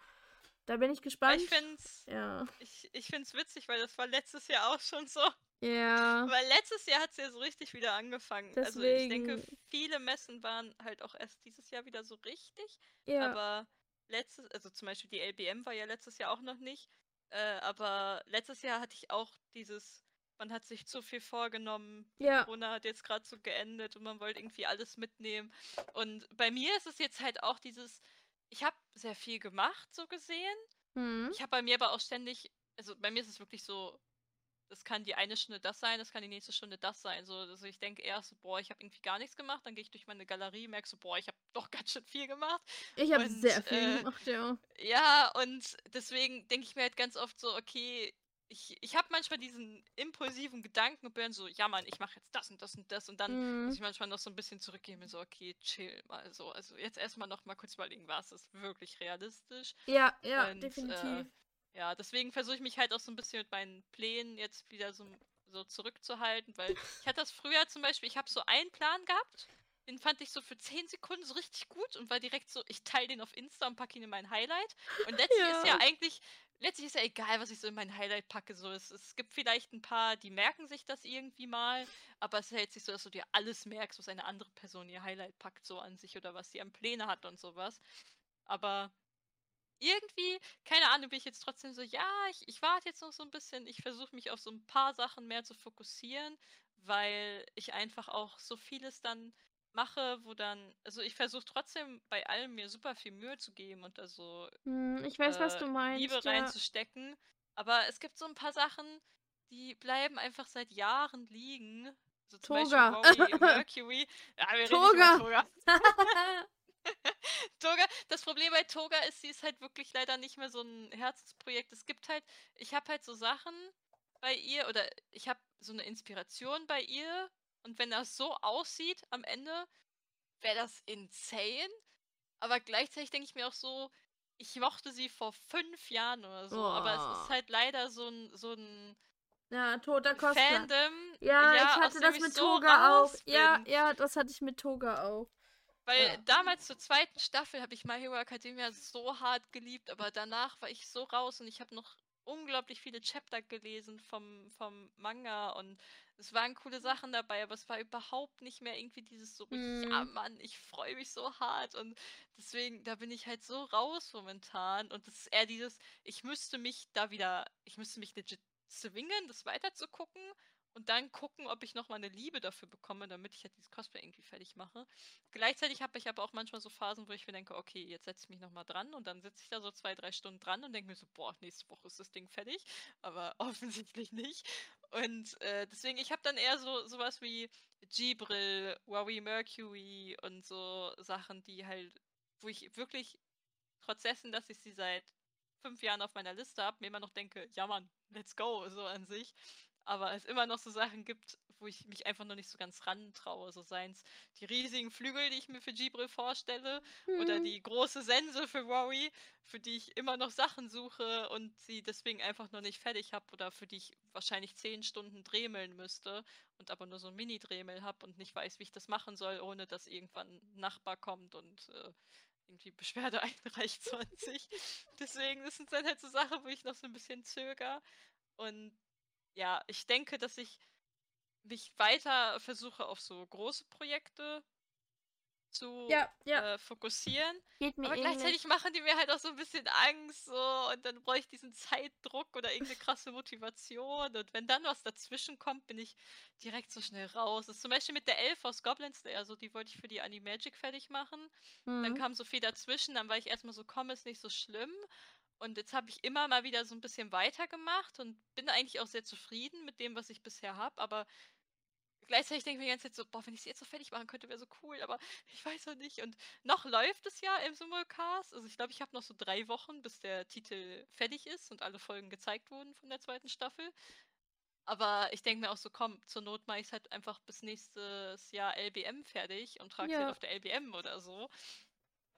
Da bin ich gespannt. ich finde es ja. ich, ich find's witzig, weil das war letztes Jahr auch schon so. Ja. Weil letztes Jahr hat es ja so richtig wieder angefangen. Also ich denke, Deswegen. viele Messen waren halt auch erst dieses Jahr wieder so richtig. Ja. Aber letztes, also zum Beispiel die LBM war ja letztes Jahr auch noch nicht. Äh, aber letztes Jahr hatte ich auch dieses, man hat sich zu viel vorgenommen. ja. Corona hat jetzt gerade so geendet und man wollte irgendwie alles mitnehmen. Und bei mir ist es jetzt halt auch dieses, ich habe sehr viel gemacht, so gesehen. Hm. Ich habe bei mir aber auch ständig, also bei mir ist es wirklich so, das kann die eine Stunde das sein, das kann die nächste Stunde das sein. So, also ich denke erst so, boah, ich habe irgendwie gar nichts gemacht, dann gehe ich durch meine Galerie, merke so, boah, ich habe doch *laughs* ganz schön viel gemacht. Ich habe sehr viel äh, gemacht, ja. Ja, und deswegen denke ich mir halt ganz oft so, okay, ich, ich habe manchmal diesen impulsiven Gedanken und bin so, ja Mann, ich mache jetzt das und das und das und dann muss Hm. ich manchmal noch so ein bisschen zurückgehen und so, okay, chill mal so. Also jetzt erstmal noch mal kurz überlegen, was ist wirklich realistisch. Ja, ja, Und, definitiv. äh, ja, deswegen versuche ich mich halt auch so ein bisschen mit meinen Plänen jetzt wieder so, so zurückzuhalten, weil ich hatte das früher zum Beispiel, ich habe so einen Plan gehabt, den fand ich so für 10 Sekunden so richtig gut und war direkt so, ich teile den auf Insta und packe ihn in mein Highlight. Und letztlich ist ja Ja. eigentlich, letztlich ist ja egal, was ich so in mein Highlight packe. So, es, es gibt vielleicht ein paar, die merken sich das irgendwie mal, aber es hält sich so, dass du dir alles merkst, was eine andere Person ihr Highlight packt, so an sich oder was sie an Pläne hat und sowas. Aber irgendwie, keine Ahnung, bin ich jetzt trotzdem so, ja, ich, ich warte jetzt noch so ein bisschen, ich versuche mich auf so ein paar Sachen mehr zu fokussieren, weil ich einfach auch so vieles dann mache, wo dann, also ich versuche trotzdem bei allem mir super viel Mühe zu geben und da so Hm, ich weiß, was äh, du meinst. Liebe ja. reinzustecken. Aber es gibt so ein paar Sachen, die bleiben einfach seit Jahren liegen. So zum Toga. Beispiel *laughs* Mercury. Ja, wir reden nicht Toga. über Toga. *laughs* *laughs* Toga, das Problem bei Toga ist, sie ist halt wirklich leider nicht mehr so ein Herzensprojekt. Es gibt halt, ich habe halt so Sachen bei ihr oder ich habe so eine Inspiration bei ihr und wenn das so aussieht am Ende, wäre das insane. Aber gleichzeitig denke ich mir auch so, ich mochte sie vor fünf Jahren oder so, oh. aber es ist halt leider so ein, so ein ja, toter Cosplay. Fandom. Ja, ja ich hatte das mit so Toga auch. Bin. Ja, ja, das hatte ich mit Toga auch. Weil ja. damals zur zweiten Staffel habe ich My Hero Academia so hart geliebt, aber danach war ich so raus und ich habe noch unglaublich viele Chapter gelesen vom, vom Manga und es waren coole Sachen dabei, aber es war überhaupt nicht mehr irgendwie dieses so, mm. ja Mann, ich freue mich so hart und deswegen, da bin ich halt so raus momentan und das ist eher dieses, ich müsste mich da wieder, ich müsste mich legit zwingen, das weiterzugucken und dann gucken, ob ich noch mal eine Liebe dafür bekomme, damit ich halt dieses Cosplay irgendwie fertig mache. Gleichzeitig habe ich aber auch manchmal so Phasen, wo ich mir denke, okay, jetzt setze ich mich noch mal dran und dann sitze ich da so zwei, drei Stunden dran und denke mir so, boah, nächste Woche ist das Ding fertig, aber *laughs* offensichtlich nicht. Und äh, deswegen, ich habe dann eher so sowas wie Gibril, Huawei Mercury und so Sachen, die halt, wo ich wirklich trotz dessen, dass ich sie seit fünf Jahren auf meiner Liste habe, mir immer noch denke, ja Mann, let's go, so an sich. Aber es immer noch so Sachen gibt, wo ich mich einfach noch nicht so ganz rantraue. So seien es die riesigen Flügel, die ich mir für Gibril vorstelle, mhm. oder die große Sense für Rory, für die ich immer noch Sachen suche und sie deswegen einfach noch nicht fertig habe oder für die ich wahrscheinlich zehn Stunden dremeln müsste und aber nur so ein Mini-Dremel habe und nicht weiß, wie ich das machen soll, ohne dass irgendwann ein Nachbar kommt und äh, irgendwie Beschwerde *laughs* einreicht 20. Deswegen, das sind dann halt so Sachen, wo ich noch so ein bisschen zöger. Und ja, ich denke, dass ich mich weiter versuche auf so große Projekte zu ja, ja. Äh, fokussieren. Geht mir aber ähnlich. gleichzeitig machen die mir halt auch so ein bisschen Angst so und dann brauche ich diesen Zeitdruck oder irgendeine krasse Motivation und wenn dann was dazwischen kommt, bin ich direkt so schnell raus. Das ist zum Beispiel mit der Elf aus Goblin Slayer, so die wollte ich für die Animagic fertig machen. Mhm. Dann kam so viel dazwischen, dann war ich erstmal so, komm, ist nicht so schlimm. Und jetzt habe ich immer mal wieder so ein bisschen weitergemacht und bin eigentlich auch sehr zufrieden mit dem, was ich bisher habe. Aber gleichzeitig denke ich mir die ganze Zeit so, boah, wenn ich sie jetzt so fertig machen könnte, wäre so cool. Aber *laughs* ich weiß noch nicht. Und noch läuft es ja im Simulcast. Also ich glaube, ich habe noch so drei Wochen, bis der Titel fertig ist und alle Folgen gezeigt wurden von der zweiten Staffel. Aber ich denke mir auch so, komm, zur Not mache ich es halt einfach bis nächstes Jahr LBM fertig und trage ja. halt auf der LBM oder so.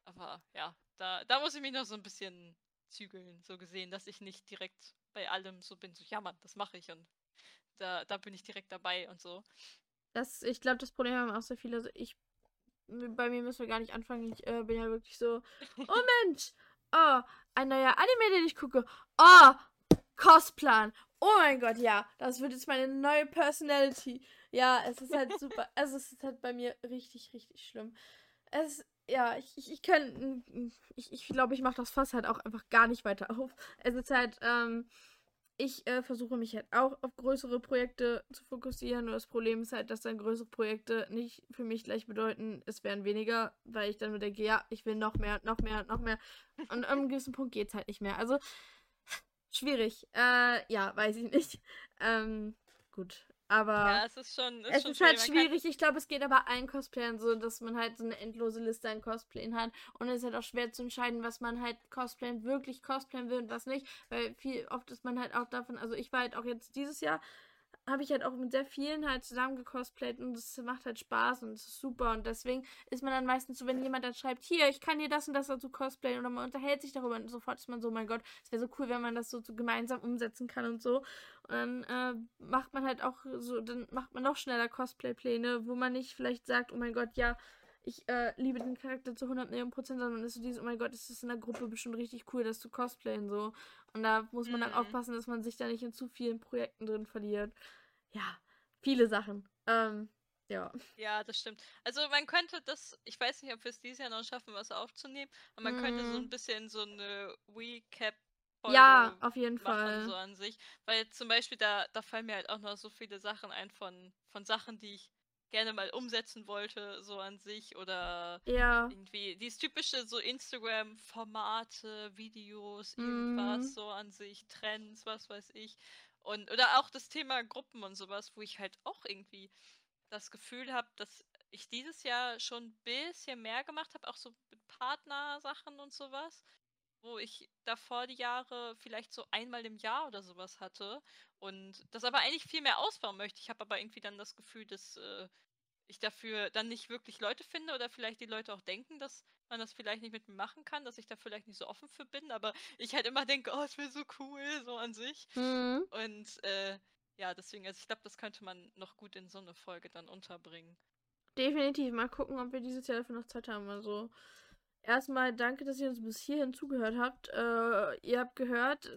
Aber ja, da, da muss ich mich noch so ein bisschen zügeln, so gesehen, dass ich nicht direkt bei allem so bin, so, ja Mann, das mache ich und da, da bin ich direkt dabei und so. Das, ich glaube, das Problem haben auch sehr viele. Also ich, bei mir müssen wir gar nicht anfangen. Ich äh, bin ja wirklich so, *laughs* oh Mensch, oh, ein neuer Anime, den ich gucke. Oh, Kostplan. Oh mein Gott, ja, das wird jetzt meine neue Personality. Ja, es ist halt *laughs* super. Also es ist halt bei mir richtig, richtig schlimm. Es, ja, ich, ich, ich kann, ich, ich glaube, ich mache das Fass halt auch einfach gar nicht weiter auf. Es ist halt, ähm, ich äh, versuche mich halt auch auf größere Projekte zu fokussieren. Nur das Problem ist halt, dass dann größere Projekte nicht für mich gleich bedeuten, es wären weniger, weil ich dann nur denke, ja, ich will noch mehr, noch mehr, noch mehr. Und an einem gewissen Punkt geht es halt nicht mehr. Also, schwierig. Äh, ja, weiß ich nicht. Ähm, gut. Aber ja, es ist schon. Ist es schon ist halt schwierig. Ich glaube, es geht aber allen Cosplayern so, dass man halt so eine endlose Liste an Cosplayen hat. Und es ist halt auch schwer zu entscheiden, was man halt cosplayen, wirklich cosplayen will und was nicht. Weil viel oft ist man halt auch davon. Also ich war halt auch jetzt dieses Jahr habe ich halt auch mit sehr vielen halt zusammen gecosplayt und es macht halt Spaß und es ist super und deswegen ist man dann meistens so, wenn jemand dann schreibt, hier, ich kann dir das und das dazu cosplayen oder man unterhält sich darüber und sofort ist man so, mein Gott, es wäre so cool, wenn man das so, so, gemeinsam umsetzen kann und so und dann äh, macht man halt auch so, dann macht man noch schneller Cosplay-Pläne, wo man nicht vielleicht sagt, oh mein Gott, ja, ich äh, liebe den Charakter zu 100 Millionen Prozent, sondern ist so dieses, oh mein Gott, ist das in der Gruppe bestimmt richtig cool, das zu cosplayen so. Und da muss man mhm. dann aufpassen, dass man sich da nicht in zu vielen Projekten drin verliert ja, viele Sachen. Ähm, ja. Ja, das stimmt. Also man könnte das, ich weiß nicht, ob wir es dieses Jahr noch schaffen, was aufzunehmen, aber man mm. könnte so mhm. ein bisschen so eine Recap ja, auf jeden Fall. So an sich. Weil zum Beispiel da, da fallen mir halt auch noch so viele Sachen ein von, von Sachen, die ich gerne mal umsetzen wollte, so an sich. Oder ja. irgendwie dieses typische so Instagram-Formate, Videos, irgendwas mm. so an sich, Trends, was weiß ich. Und, oder auch das Thema Gruppen und sowas, wo ich halt auch irgendwie das Gefühl habe, dass ich dieses Jahr schon ein bisschen mehr gemacht habe, auch so mit Partnersachen und sowas, wo ich davor die Jahre vielleicht so einmal im Jahr oder sowas hatte und das aber eigentlich viel mehr ausbauen möchte. Ich habe aber irgendwie dann das Gefühl, dass äh, ich dafür dann nicht wirklich Leute finde oder vielleicht die Leute auch denken, dass man das vielleicht nicht mit mir machen kann, dass ich da vielleicht nicht so offen für bin, aber ich halt immer denke, oh, es wäre so cool, so an sich. Mhm. Und äh, ja, deswegen, also ich glaube, das könnte man noch gut in so eine Folge dann unterbringen. Definitiv. Mal gucken, ob wir dieses Jahr dafür noch Zeit haben. Also, erstmal danke, dass ihr uns bis hierhin zugehört habt. Äh, ihr habt gehört,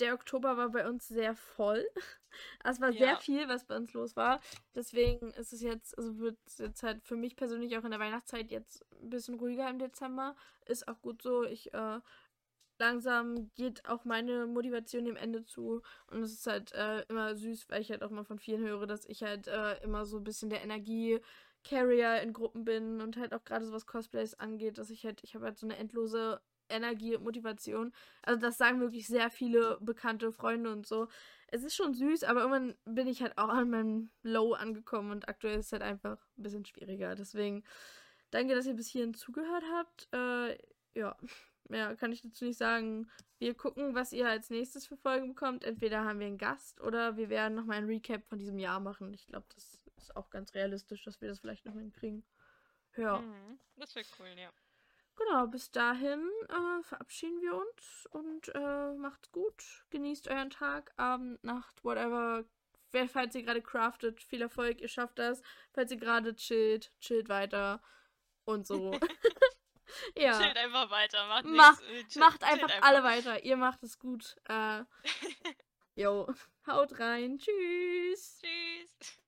der Oktober war bei uns sehr voll. *laughs* Es war ja. sehr viel, was bei uns los war. Deswegen ist es jetzt, also wird es jetzt halt für mich persönlich auch in der Weihnachtszeit jetzt ein bisschen ruhiger im Dezember. Ist auch gut so. Ich, äh, langsam geht auch meine Motivation dem Ende zu. Und es ist halt äh, immer süß, weil ich halt auch mal von vielen höre, dass ich halt äh, immer so ein bisschen der Energie Carrier in Gruppen bin und halt auch gerade so was Cosplays angeht, dass ich halt, ich habe halt so eine endlose Energie und Motivation. Also das sagen wirklich sehr viele bekannte Freunde und so. Es ist schon süß, aber irgendwann bin ich halt auch an meinem Low angekommen und aktuell ist es halt einfach ein bisschen schwieriger. Deswegen danke, dass ihr bis hierhin zugehört habt. Äh, ja, mehr kann ich dazu nicht sagen. Wir gucken, was ihr als nächstes für Folgen bekommt. Entweder haben wir einen Gast oder wir werden nochmal ein Recap von diesem Jahr machen. Ich glaube, das ist auch ganz realistisch, dass wir das vielleicht noch hinkriegen. Ja. Mhm, das wäre cool, ja. Genau, bis dahin äh, verabschieden wir uns und äh, macht's gut. Genießt euren Tag, Abend, Nacht, whatever. Falls ihr gerade craftet, viel Erfolg, ihr schafft das. Falls ihr gerade chillt, chillt weiter und so. *laughs* *laughs* ja. Chillt einfach weiter, macht, macht, nichts, äh, macht einfach, einfach, alle weiter. Ihr macht es gut. Äh, *laughs* jo, haut rein. Tschüss. Tschüss.